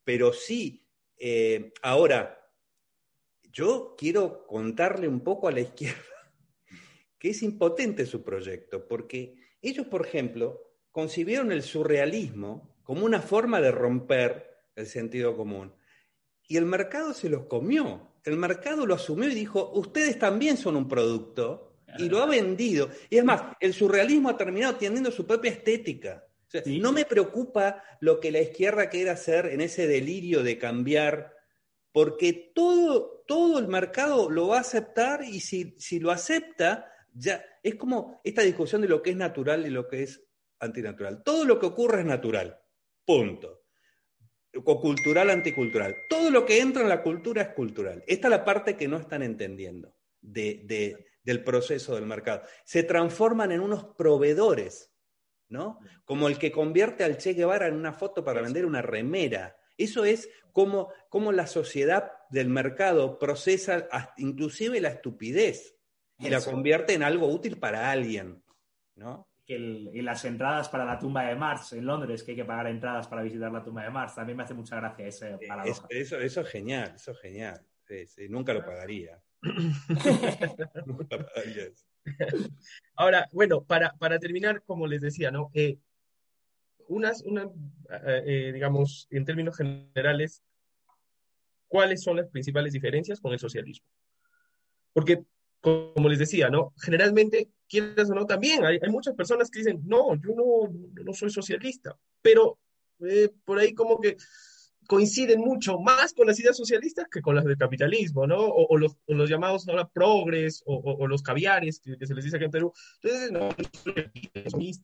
Pero sí, eh, ahora, yo quiero contarle un poco a la izquierda que es impotente su proyecto, porque ellos, por ejemplo, concibieron el surrealismo como una forma de romper el sentido común. Y el mercado se los comió. El mercado lo asumió y dijo, ustedes también son un producto, y lo ha vendido. Y es más, el surrealismo ha terminado teniendo su propia estética. No me preocupa lo que la izquierda quiera hacer en ese delirio de cambiar, porque todo, todo el mercado lo va a aceptar y si, si lo acepta, ya es como esta discusión de lo que es natural y lo que es antinatural. Todo lo que ocurre es natural. Punto. O cultural, anticultural. Todo lo que entra en la cultura es cultural. Esta es la parte que no están entendiendo del proceso del mercado. Se transforman en unos proveedores, ¿no? Como el que convierte al Che Guevara en una foto para vender una remera. Eso es como, como la sociedad del mercado procesa inclusive la estupidez y la convierte en algo útil para alguien, ¿no? y las entradas para la tumba de Marx en Londres, que hay que pagar entradas para visitar la tumba de Marx, también me hace mucha gracia ese paradoja. Eso, eso, es genial, eso es genial. nunca lo pagaría. Ahora, bueno, para, para, terminar, como les decía, ¿no? Eh, unas, una, eh, eh, digamos, en términos generales, ¿cuáles son las principales diferencias con el socialismo? Porque como les decía, ¿no? Generalmente, quieres o no, también hay, muchas personas que dicen, no, yo no, no soy socialista, pero eh, por ahí como que coinciden mucho más con las ideas socialistas que con las del capitalismo, ¿no? O, los, llamados ahora progres o, los caviares, que, se les dice aquí en Perú. Entonces, no, yo soy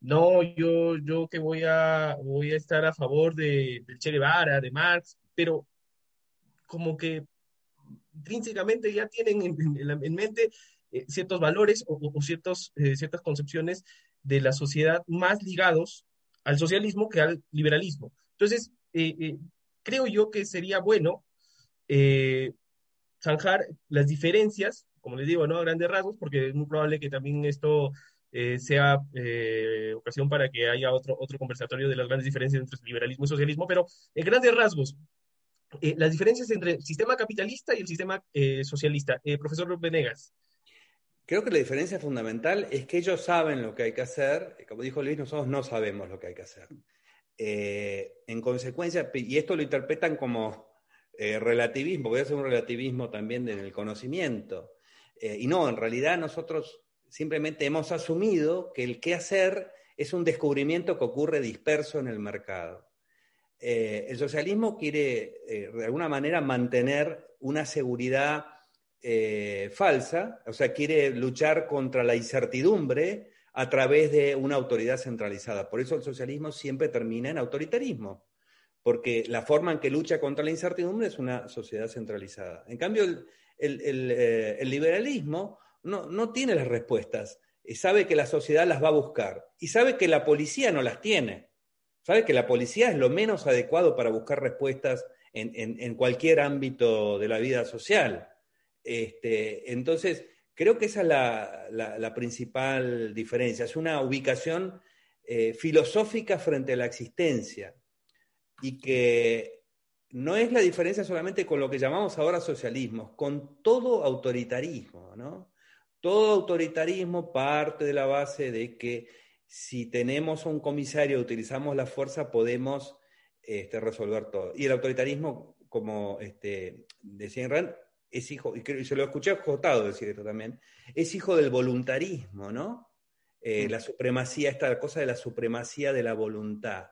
no, yo, yo que voy a, voy a estar a favor de, del Che Guevara, de Marx, pero como que intrínsecamente ya tienen en, mente eh, ciertos valores o, ciertos, eh, ciertas concepciones de la sociedad más ligados al socialismo que al liberalismo. Entonces, eh, creo yo que sería bueno zanjar las diferencias, como les digo, ¿no? A grandes rasgos, porque es muy probable que también esto sea ocasión para que haya otro, otro conversatorio de las grandes diferencias entre liberalismo y socialismo, pero en grandes rasgos, eh, las diferencias entre el sistema capitalista y el sistema eh, socialista. Eh, profesor Venegas. Creo que la diferencia fundamental es que ellos saben lo que hay que hacer, como dijo Luis, nosotros no sabemos lo que hay que hacer. en consecuencia, y esto lo interpretan como relativismo, voy a hacer un relativismo también en el conocimiento. y no, en realidad nosotros simplemente hemos asumido que el qué hacer es un descubrimiento que ocurre disperso en el mercado. Eh, el socialismo quiere, eh, de alguna manera, mantener una seguridad eh, falsa, o sea, quiere luchar contra la incertidumbre a través de una autoridad centralizada. Por eso el socialismo siempre termina en autoritarismo, porque la forma en que lucha contra la incertidumbre es una sociedad centralizada. En cambio, el, liberalismo no, no tiene las respuestas, sabe que la sociedad las va a buscar y sabe que la policía no las tiene. Sabe que la policía es lo menos adecuado para buscar respuestas en, cualquier ámbito de la vida social. Este, entonces, Creo que esa es la, principal diferencia, es una ubicación eh, filosófica frente a la existencia y que no es la diferencia solamente con lo que llamamos ahora socialismo, con todo autoritarismo, ¿no? Todo autoritarismo parte de la base de que si tenemos un comisario, utilizamos la fuerza, podemos este, resolver todo. Y el autoritarismo, como este, decía Rand, es hijo, y se lo escuché a Jotado decir esto también, es hijo del voluntarismo, ¿no? Eh, mm. la supremacía, esta cosa de la supremacía de la voluntad.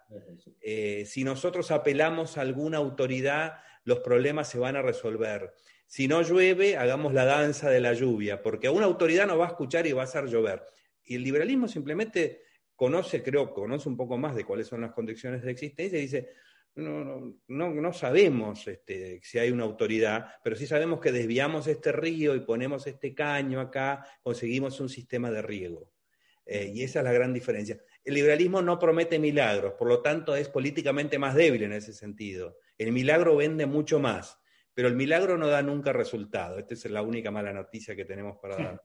Eh, si nosotros apelamos a alguna autoridad, los problemas se van a resolver. Si no llueve, hagamos la danza de la lluvia, porque a una autoridad no va a escuchar y va a hacer llover. Y el liberalismo simplemente conoce, creo, conoce un poco más de cuáles son las condiciones de existencia y dice, no, no, no sabemos este, si hay una autoridad, pero sí sabemos que desviamos este río y ponemos este caño acá, conseguimos un sistema de riego. Eh, y esa es la gran diferencia. El liberalismo no promete milagros, por lo tanto es políticamente más débil en ese sentido. El milagro vende mucho más, pero el milagro no da nunca resultado. Esta es la única mala noticia que tenemos para dar.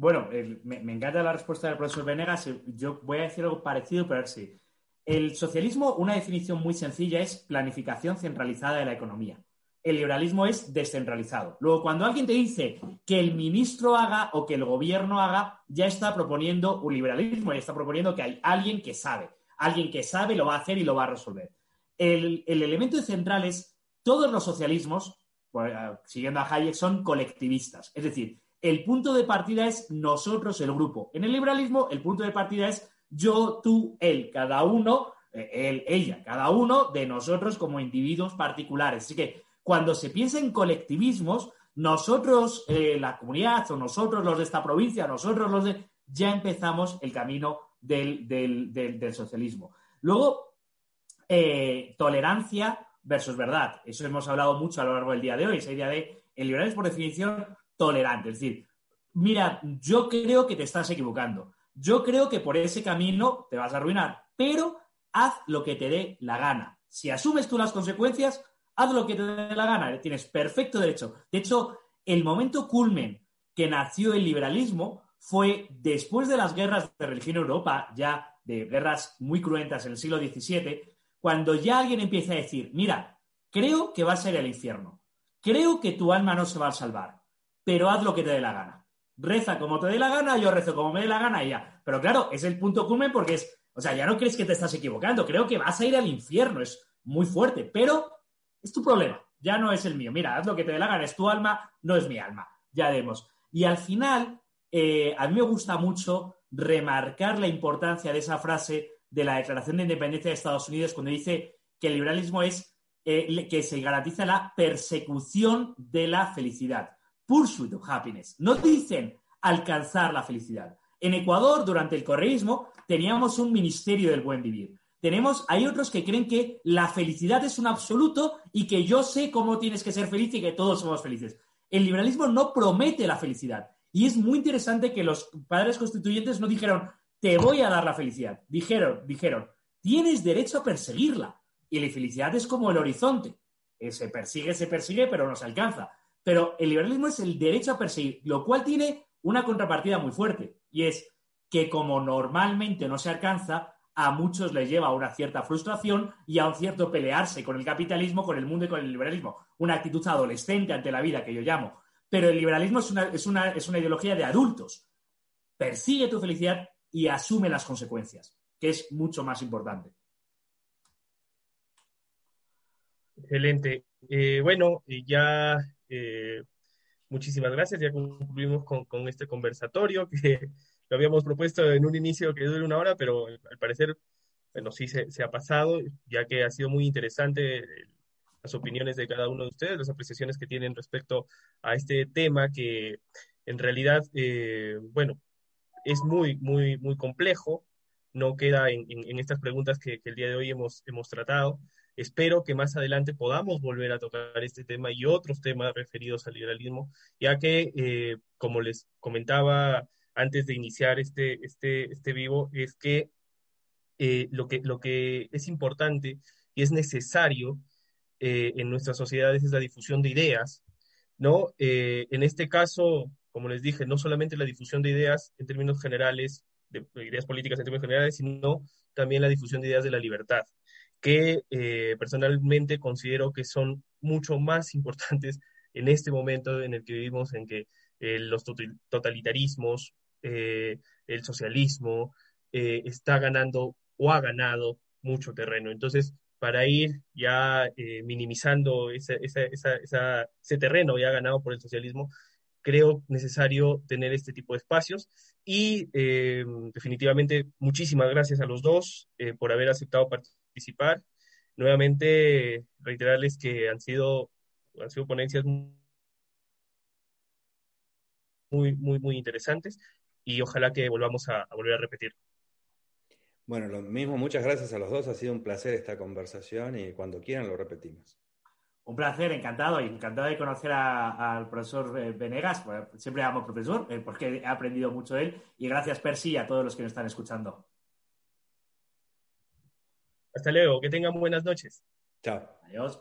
Bueno, me, encanta la respuesta del profesor Venegas. Yo voy a decir algo parecido, pero a ver si. El socialismo, una definición muy sencilla, es planificación centralizada de la economía. El liberalismo es descentralizado. Luego, cuando alguien te dice que el ministro haga o que el gobierno haga, ya está proponiendo un liberalismo, ya está proponiendo que hay alguien que sabe. Alguien que sabe lo va a hacer y lo va a resolver. El, el elemento central es todos los socialismos, pues, siguiendo a Hayek, son colectivistas. Es decir, el punto de partida es nosotros, el grupo. En el liberalismo, el punto de partida es yo, tú, él, cada uno, eh, él, ella, cada uno de nosotros como individuos particulares. Así que cuando se piensa en colectivismos, nosotros, eh, la comunidad, o nosotros los de esta provincia, nosotros los de... ya empezamos el camino del, socialismo. Luego, eh, tolerancia versus verdad. Eso hemos hablado mucho a lo largo del día de hoy, esa idea de el liberal es por definición tolerante. Es decir, mira, yo creo que te estás equivocando. Yo creo que por ese camino te vas a arruinar, pero haz lo que te dé la gana. Si asumes tú las consecuencias, haz lo que te dé la gana. Tienes perfecto derecho. De hecho, el momento culmen que nació el liberalismo fue después de las guerras de religión en Europa, ya de guerras muy cruentas en el siglo XVII, cuando ya alguien empieza a decir, mira, creo que va a ser el infierno, creo que tu alma no se va a salvar, pero haz lo que te dé la gana. Reza como te dé la gana, yo rezo como me dé la gana y ya. Pero claro, es el punto culmen porque es, o sea, ya no crees que te estás equivocando, creo que vas a ir al infierno, es muy fuerte, pero es tu problema, ya no es el mío. Mira, haz lo que te dé la gana, es tu alma, no es mi alma, ya vemos. Y al final, eh, a mí me gusta mucho remarcar la importancia de esa frase de la Declaración de Independencia de Estados Unidos cuando dice que el liberalismo es eh, que se garantiza la persecución de la felicidad pursuit of happiness. No dicen alcanzar la felicidad. En Ecuador, durante el correísmo, teníamos un ministerio del buen vivir. Tenemos, hay otros que creen que la felicidad es un absoluto y que yo sé cómo tienes que ser feliz y que todos somos felices. El liberalismo no promete la felicidad. Y es muy interesante que los padres constituyentes no dijeron, te voy a dar la felicidad. Dijeron, dijeron, tienes derecho a perseguirla. Y la felicidad es como el horizonte. Se persigue, se persigue, pero no se alcanza. Pero el liberalismo es el derecho a perseguir, lo cual tiene una contrapartida muy fuerte, y es que como normalmente no se alcanza, a muchos les lleva a una cierta frustración y a un cierto pelearse con el capitalismo, con el mundo y con el liberalismo. Una actitud adolescente ante la vida que yo llamo. Pero el liberalismo es una, es una, es una ideología de adultos. Persigue tu felicidad y asume las consecuencias, que es mucho más importante. Excelente. Eh, bueno, ya eh, muchísimas gracias. Ya concluimos con, este conversatorio que lo habíamos propuesto en un inicio que dure una hora, pero al parecer, bueno, sí se, ha pasado, ya que ha sido muy interesante eh, las opiniones de cada uno de ustedes, las apreciaciones que tienen respecto a este tema que en realidad, eh, bueno, es muy, muy, muy complejo, no queda en, estas preguntas que, que, el día de hoy hemos, hemos tratado, Espero que más adelante podamos volver a tocar este tema y otros temas referidos al liberalismo, ya que, eh, como les comentaba antes de iniciar este, este, este vivo, es que, eh, lo que lo que es importante y es necesario eh, en nuestras sociedades es la difusión de ideas, ¿no? en este caso, como les dije, no solamente la difusión de ideas en términos generales, de, ideas políticas en términos generales, sino también la difusión de ideas de la libertad, que eh, personalmente considero que son mucho más importantes en este momento en el que vivimos, en que eh, los totalitarismos, eh, el socialismo, está ganando o ha ganado mucho terreno. Entonces, para ir ya minimizando ese, ese terreno ya ganado por el socialismo, creo necesario tener este tipo de espacios. Y eh, definitivamente, muchísimas gracias a los dos eh, por haber aceptado participar. Nuevamente, reiterarles que han sido, han sido ponencias muy, muy, muy interesantes y ojalá que volvamos a, a volver a repetir. Bueno, lo mismo, muchas gracias a los dos. Ha sido un placer esta conversación y cuando quieran lo repetimos. Un placer, encantado y encantado de conocer al profesor eh, Venegas. siempre llamo profesor eh, porque he aprendido mucho de él. Y gracias, Percy, y a todos los que nos están escuchando. Hasta luego, que tengan buenas noches. Chao. Adiós.